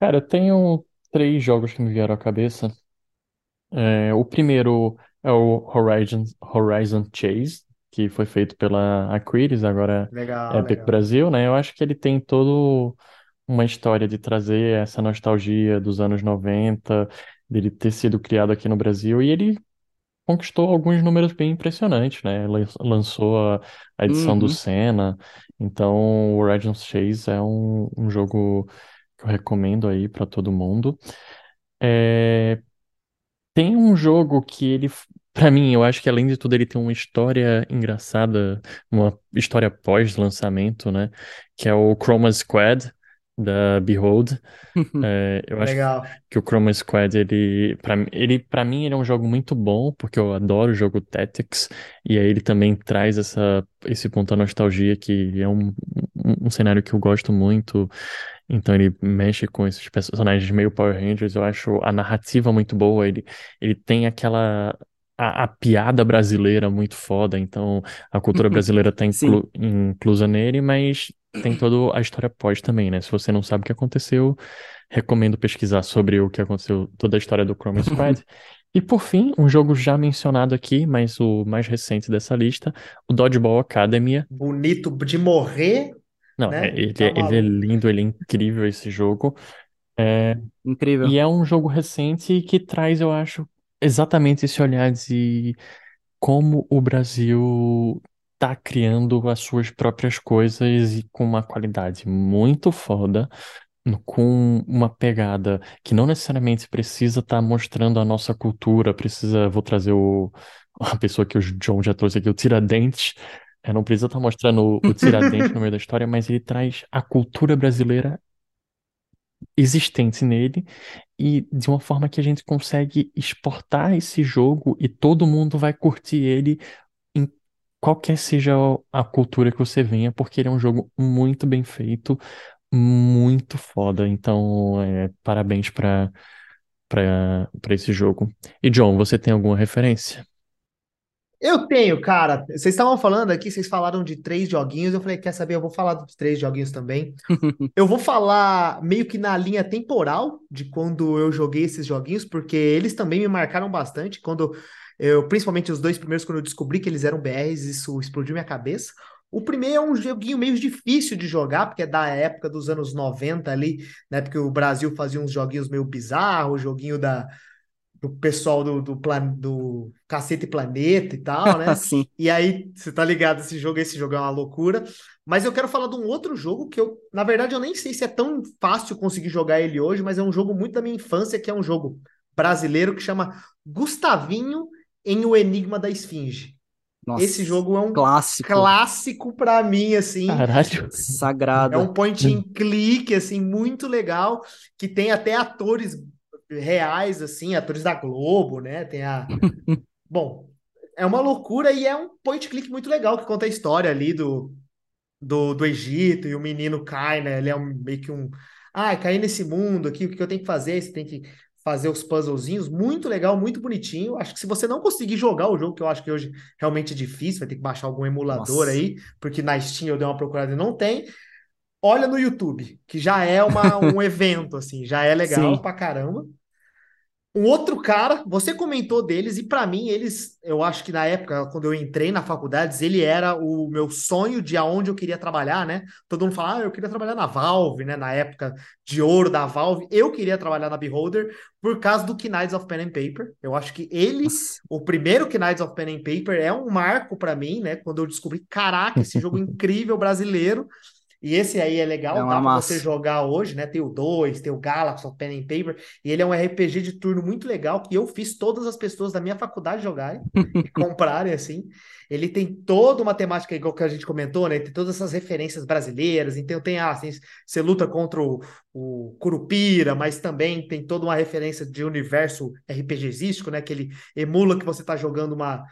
Cara, eu tenho três jogos que me vieram à cabeça. É, o primeiro é o Horizon, Horizon Chase, que foi feito pela Aquiris, agora Legal, é Epic legal. Brasil, né? Eu acho que ele tem todo uma história de trazer essa nostalgia dos anos 90, dele ter sido criado aqui no Brasil, e ele conquistou alguns números bem impressionantes, né? Lançou a, a edição do Uhum. Senna, então o Horizon Chase é um, um jogo que eu recomendo aí para todo mundo. É, tem um jogo que ele, pra mim, eu acho que além de tudo ele tem uma história engraçada, uma história pós-lançamento, né? Que é o Chroma Squad da Behold. É, eu acho Legal. que o Chroma Squad ele para ele para mim ele é um jogo muito bom porque eu adoro o jogo Tactics e aí ele também traz essa esse ponto da nostalgia que é um, um, um cenário que eu gosto muito então ele mexe com esses personagens meio Power Rangers. Eu acho a narrativa muito boa. Ele, ele tem aquela a, a piada brasileira muito foda, então a cultura brasileira tá inclu, inclusa nele, mas tem toda a história pós também, né? Se você não sabe o que aconteceu, recomendo pesquisar sobre o que aconteceu, toda a história do Chrome Squad. E por fim, um jogo já mencionado aqui, mas o mais recente dessa lista, o Dodgeball Academia. Bonito de morrer. Não, né? é, ele, tá ele é lindo, ele é incrível esse jogo. É, incrível. E é um jogo recente que traz, eu acho, exatamente esse olhar de como o Brasil tá criando as suas próprias coisas e com uma qualidade muito foda com uma pegada que não necessariamente precisa estar tá mostrando a nossa cultura, precisa, vou trazer o, a pessoa que o John já trouxe aqui, o Tiradentes, é, não precisa estar tá mostrando o, o Tiradentes no meio da história, mas ele traz a cultura brasileira existente nele e de uma forma que a gente consegue exportar esse jogo e todo mundo vai curtir ele em qualquer seja a cultura que você venha, porque ele é um jogo muito bem feito, muito foda. Então, é, parabéns para para esse jogo. E John, você tem alguma referência? Eu tenho, cara. Vocês estavam falando aqui, vocês falaram de três joguinhos. Eu falei, quer saber? Eu vou falar dos três joguinhos também. eu vou falar meio que na linha temporal de quando eu joguei esses joguinhos, porque eles também me marcaram bastante. Quando eu, principalmente os dois primeiros, quando eu descobri que eles eram BRs, isso explodiu minha cabeça. O primeiro é um joguinho meio difícil de jogar, porque é da época dos anos 90 ali, né? Porque o Brasil fazia uns joguinhos meio bizarros, o joguinho da, do pessoal do, do, plan, do Cacete Planeta e tal, né? Sim. E aí, você tá ligado, esse jogo, esse jogo é uma loucura. Mas eu quero falar de um outro jogo que eu, na verdade, eu nem sei se é tão fácil conseguir jogar ele hoje, mas é um jogo muito da minha infância, que é um jogo brasileiro que chama Gustavinho em O Enigma da Esfinge. Nossa, Esse jogo é um clássico. clássico para mim, assim. Caralho. Sagrado. É um point and click, assim, muito legal, que tem até atores reais, assim, atores da Globo, né? Tem a. Bom, é uma loucura e é um point click muito legal que conta a história ali do, do, do Egito e o menino cai, né? Ele é um, meio que um. Ah, caí nesse mundo aqui, o que eu tenho que fazer? Você tem que fazer os puzzlezinhos, muito legal, muito bonitinho. Acho que se você não conseguir jogar o jogo, que eu acho que hoje realmente é difícil, vai ter que baixar algum emulador Nossa. aí, porque na Steam eu dei uma procurada e não tem. Olha no YouTube, que já é uma, um evento, assim, já é legal Sim. pra caramba. Um outro cara, você comentou deles, e para mim, eles, eu acho que na época, quando eu entrei na faculdade, ele era o meu sonho de aonde eu queria trabalhar, né? Todo mundo fala, ah, eu queria trabalhar na Valve, né? Na época de ouro da Valve, eu queria trabalhar na Beholder por causa do Knights of Pen and Paper. Eu acho que ele, Nossa. o primeiro Knights of Pen and Paper, é um marco para mim, né? Quando eu descobri, caraca, esse jogo incrível brasileiro. E esse aí é legal, é dá pra você jogar hoje, né? Tem o 2, tem o Galaxy, o Pen and Paper, e ele é um RPG de turno muito legal que eu fiz todas as pessoas da minha faculdade jogarem e comprarem, assim. Ele tem toda uma temática, igual que a gente comentou, né? Tem todas essas referências brasileiras, então tem, ah, assim, você luta contra o, o Curupira, mas também tem toda uma referência de universo RPGístico, né? Que ele emula que você tá jogando uma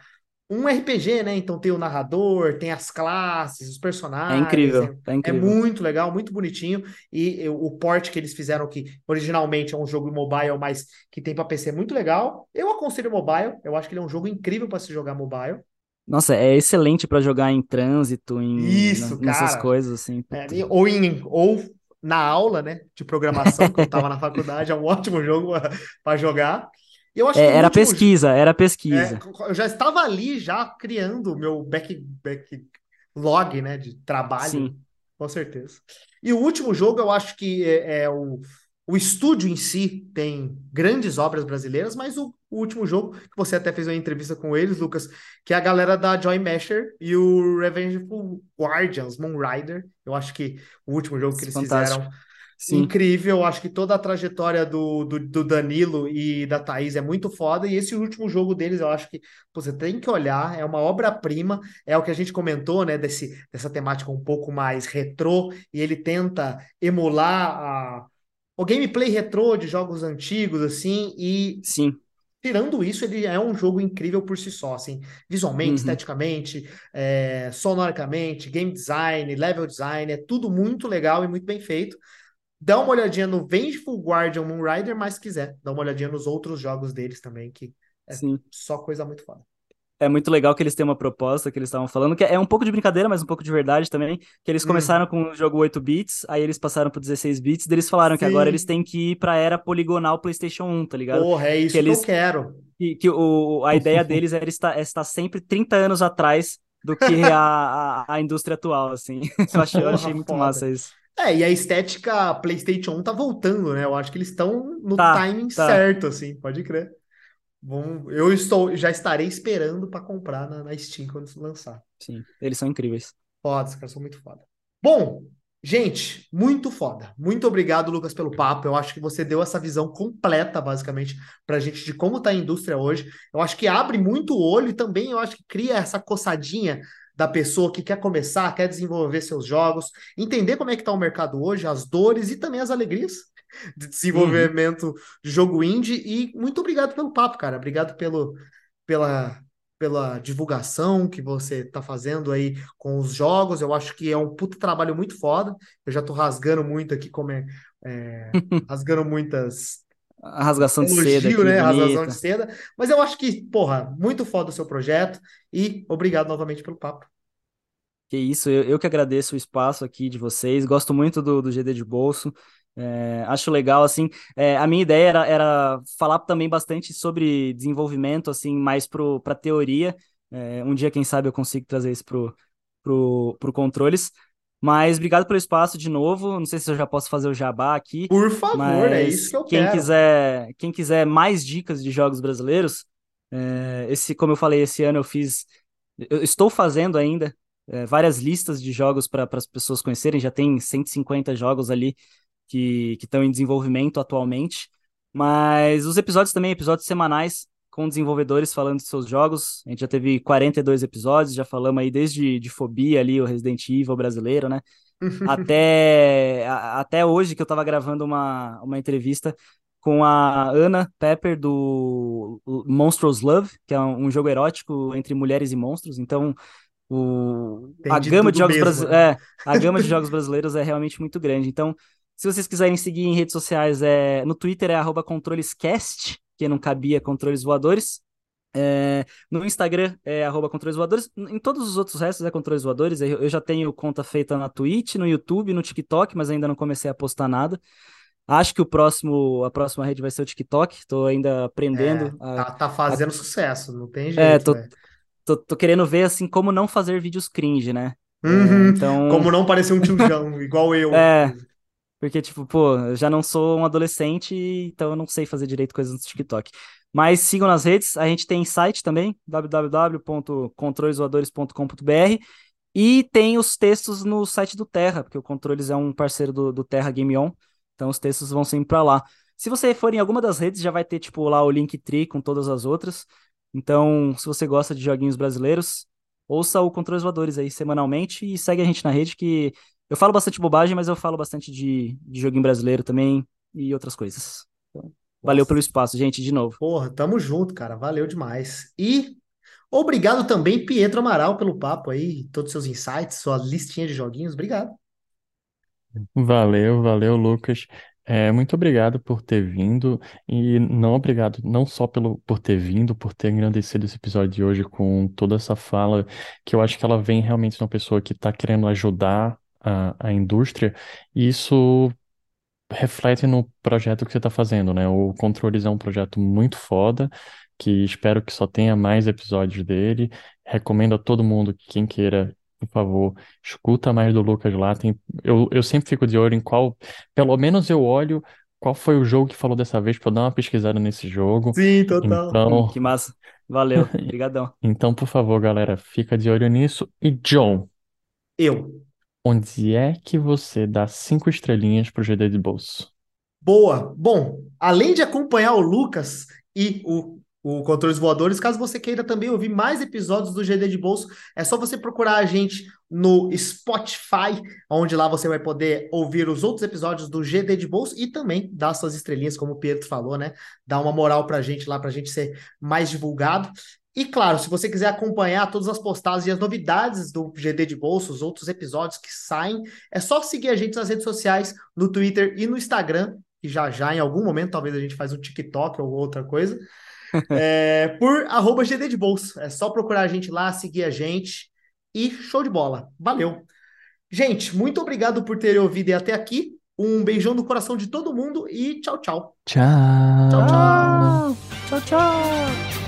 um RPG, né? Então tem o narrador, tem as classes, os personagens. É incrível, é, é incrível. É muito legal, muito bonitinho. E, e o port que eles fizeram, que originalmente é um jogo mobile, mas que tem para PC, é muito legal. Eu aconselho mobile, eu acho que ele é um jogo incrível para se jogar mobile. Nossa, é excelente para jogar em trânsito, em Isso, na, nessas coisas assim. É, ou em ou na aula, né, de programação que eu estava na faculdade, é um ótimo jogo para jogar. Eu acho é, era último... pesquisa, era pesquisa. É, eu já estava ali, já criando o meu back, backlog né, de trabalho, Sim. com certeza. E o último jogo, eu acho que é, é o, o estúdio em si tem grandes obras brasileiras, mas o, o, último jogo, que você até fez uma entrevista com eles, Lucas, que é a galera da Joy Masher e o Revengeful Guardians, Moonrider. Eu acho que o último jogo que eles Fantástico. fizeram Sim. incrível. Acho que toda a trajetória do, do, do, Danilo e da Thaís é muito foda. E esse último jogo deles, eu acho que você tem que olhar, é uma obra-prima. É o que a gente comentou, né? Desse, dessa temática um pouco mais retrô, e ele tenta emular a, o gameplay retrô de jogos antigos, assim, e. Sim. Tirando isso, ele é um jogo incrível por si só, assim, visualmente, uhum. esteticamente, é, sonoricamente, game design, level design, é tudo muito legal e muito bem feito. Dá uma olhadinha no Vengeful Guardian Moonrider, mas se quiser, dá uma olhadinha nos outros jogos deles também, que é Sim. só coisa muito foda é muito legal que eles têm uma proposta que eles estavam falando, que é um pouco de brincadeira, mas um pouco de verdade também, que eles hum. começaram hum. com o jogo 8 bits, aí eles passaram pro 16 bits, e eles falaram Sim. que agora eles têm que ir pra era poligonal PlayStation 1, tá ligado? Porra, é isso que, eles, que eu quero. Que, que o, a ideia deles era estar, é estar sempre 30 anos atrás do que a, a, a indústria atual, assim. eu achei, eu achei muito massa isso. É, e a estética PlayStation 1 tá voltando, né? Eu acho que eles estão no tá, timing tá. certo, assim, pode crer. Bom, eu estou, já estarei esperando para comprar na, na, Steam quando lançar. Sim, eles são incríveis. Foda, os caras são muito foda. Bom, gente, muito foda. Muito obrigado, Lucas, pelo papo. Eu acho que você deu essa visão completa, basicamente, para a gente de como está a indústria hoje. Eu acho que abre muito o olho e também eu acho que cria essa coçadinha da pessoa que quer começar, quer desenvolver seus jogos, entender como é que está o mercado hoje, as dores e também as alegrias de desenvolvimento uhum. de jogo indie. E muito obrigado pelo papo, cara. Obrigado pelo, pela, pela divulgação que você está fazendo aí com os jogos. Eu acho que é um puto trabalho muito foda. Eu já tô rasgando muito aqui, como é, é rasgando muitas. A rasgação elogio, de seda. Né? Rasgação de seda. Mas eu acho que, porra, muito foda o seu projeto. E obrigado novamente pelo papo. Que isso, eu, eu que agradeço o espaço aqui de vocês. Gosto muito do, do GD de Bolso. É, acho legal, assim, é, a minha ideia era, era falar também bastante sobre desenvolvimento, assim, mais para teoria. É, um dia, quem sabe, eu consigo trazer isso pro, pro, pro controles. Mas obrigado pelo espaço de novo. Não sei se eu já posso fazer o jabá aqui. Por favor, é isso que eu quem quero. Quiser, quem quiser mais dicas de jogos brasileiros, é, esse, como eu falei, esse ano eu fiz. Eu estou fazendo ainda é, várias listas de jogos para as pessoas conhecerem. Já tem 150 jogos ali que estão em desenvolvimento atualmente. Mas os episódios também, episódios semanais com desenvolvedores falando de seus jogos. A gente já teve 42 episódios, já falamos aí desde de Fobia ali, o Resident Evil brasileiro, né? até, a, até hoje que eu estava gravando uma, uma entrevista com a Ana Pepper do Monstrous Love, que é um, jogo erótico entre mulheres e monstros. Então, o, a gama de jogos brasileiros, né? é, a gama de jogos brasileiros é realmente muito grande. Então, se vocês quiserem seguir em redes sociais, é, no Twitter é controlescast, que não cabia controles voadores. É, no Instagram é arroba controles voadores. Em todos os outros restos é controles voadores. Eu, eu já tenho conta feita na Twitch, no YouTube, no TikTok, mas ainda não comecei a postar nada. Acho que o próximo, a próxima rede vai ser o TikTok. Estou ainda aprendendo. É, a, tá, tá, fazendo a... sucesso, não tem é, jeito. É, tô, tô, tô, querendo ver assim como não fazer vídeos cringe, né? Uhum, é, então... Como não parecer um tiozão, igual eu. É, porque, tipo, pô, eu já não sou um adolescente, então eu não sei fazer direito coisas no TikTok. Mas sigam nas redes, a gente tem site também, www.controlesvoadores.com.br e tem os textos no site do Terra, porque o Controles é um parceiro do, do Terra Game On, então os textos vão sempre para lá. Se você for em alguma das redes, já vai ter, tipo, lá o Linktree com todas as outras. Então, se você gosta de joguinhos brasileiros, ouça o Controles Voadores aí semanalmente e segue a gente na rede que eu falo bastante bobagem, mas eu falo bastante de, de joguinho brasileiro também e outras coisas. Então, valeu pelo espaço, gente, de novo. Porra, tamo junto, cara. Valeu demais. E obrigado também, Pietro Amaral, pelo papo aí, todos os seus insights, sua listinha de joguinhos. Obrigado. Valeu, valeu, Lucas. É, muito obrigado por ter vindo e não obrigado não só pelo, por ter vindo, por ter agradecido esse episódio de hoje com toda essa fala, que eu acho que ela vem realmente de uma pessoa que está querendo ajudar a, a indústria, e isso reflete no projeto que você está fazendo, né? O Controles é um projeto muito foda, que espero que só tenha mais episódios dele. Recomendo a todo mundo, quem queira, por favor, escuta mais do Lucas lá. Tem, eu, eu sempre fico de olho em qual, pelo menos eu olho qual foi o jogo que falou dessa vez para eu dar uma pesquisada nesse jogo. Sim, total. Então, que massa. Valeu, obrigadão. então, por favor, galera, fica de olho nisso. E John, Eu. Onde é que você dá cinco estrelinhas pro GD de bolso? Boa. Bom, além de acompanhar o Lucas e o, o Controles Voadores, caso você queira também ouvir mais episódios do GD de bolso, é só você procurar a gente no Spotify, onde lá você vai poder ouvir os outros episódios do GD de bolso e também dar suas estrelinhas, como o Pedro falou, né? Dar uma moral pra gente lá, pra gente ser mais divulgado. E claro, se você quiser acompanhar todas as postagens e as novidades do GD de Bolsa, os outros episódios que saem, é só seguir a gente nas redes sociais, no Twitter e no Instagram, e já já em algum momento talvez a gente faz um TikTok ou outra coisa, é, por arroba GD de Bolsa. É só procurar a gente lá, seguir a gente e show de bola. Valeu! Gente, muito obrigado por terem ouvido e até aqui. Um beijão no coração de todo mundo e tchau, tchau. Tchau. Tchau, tchau. Tchau, tchau.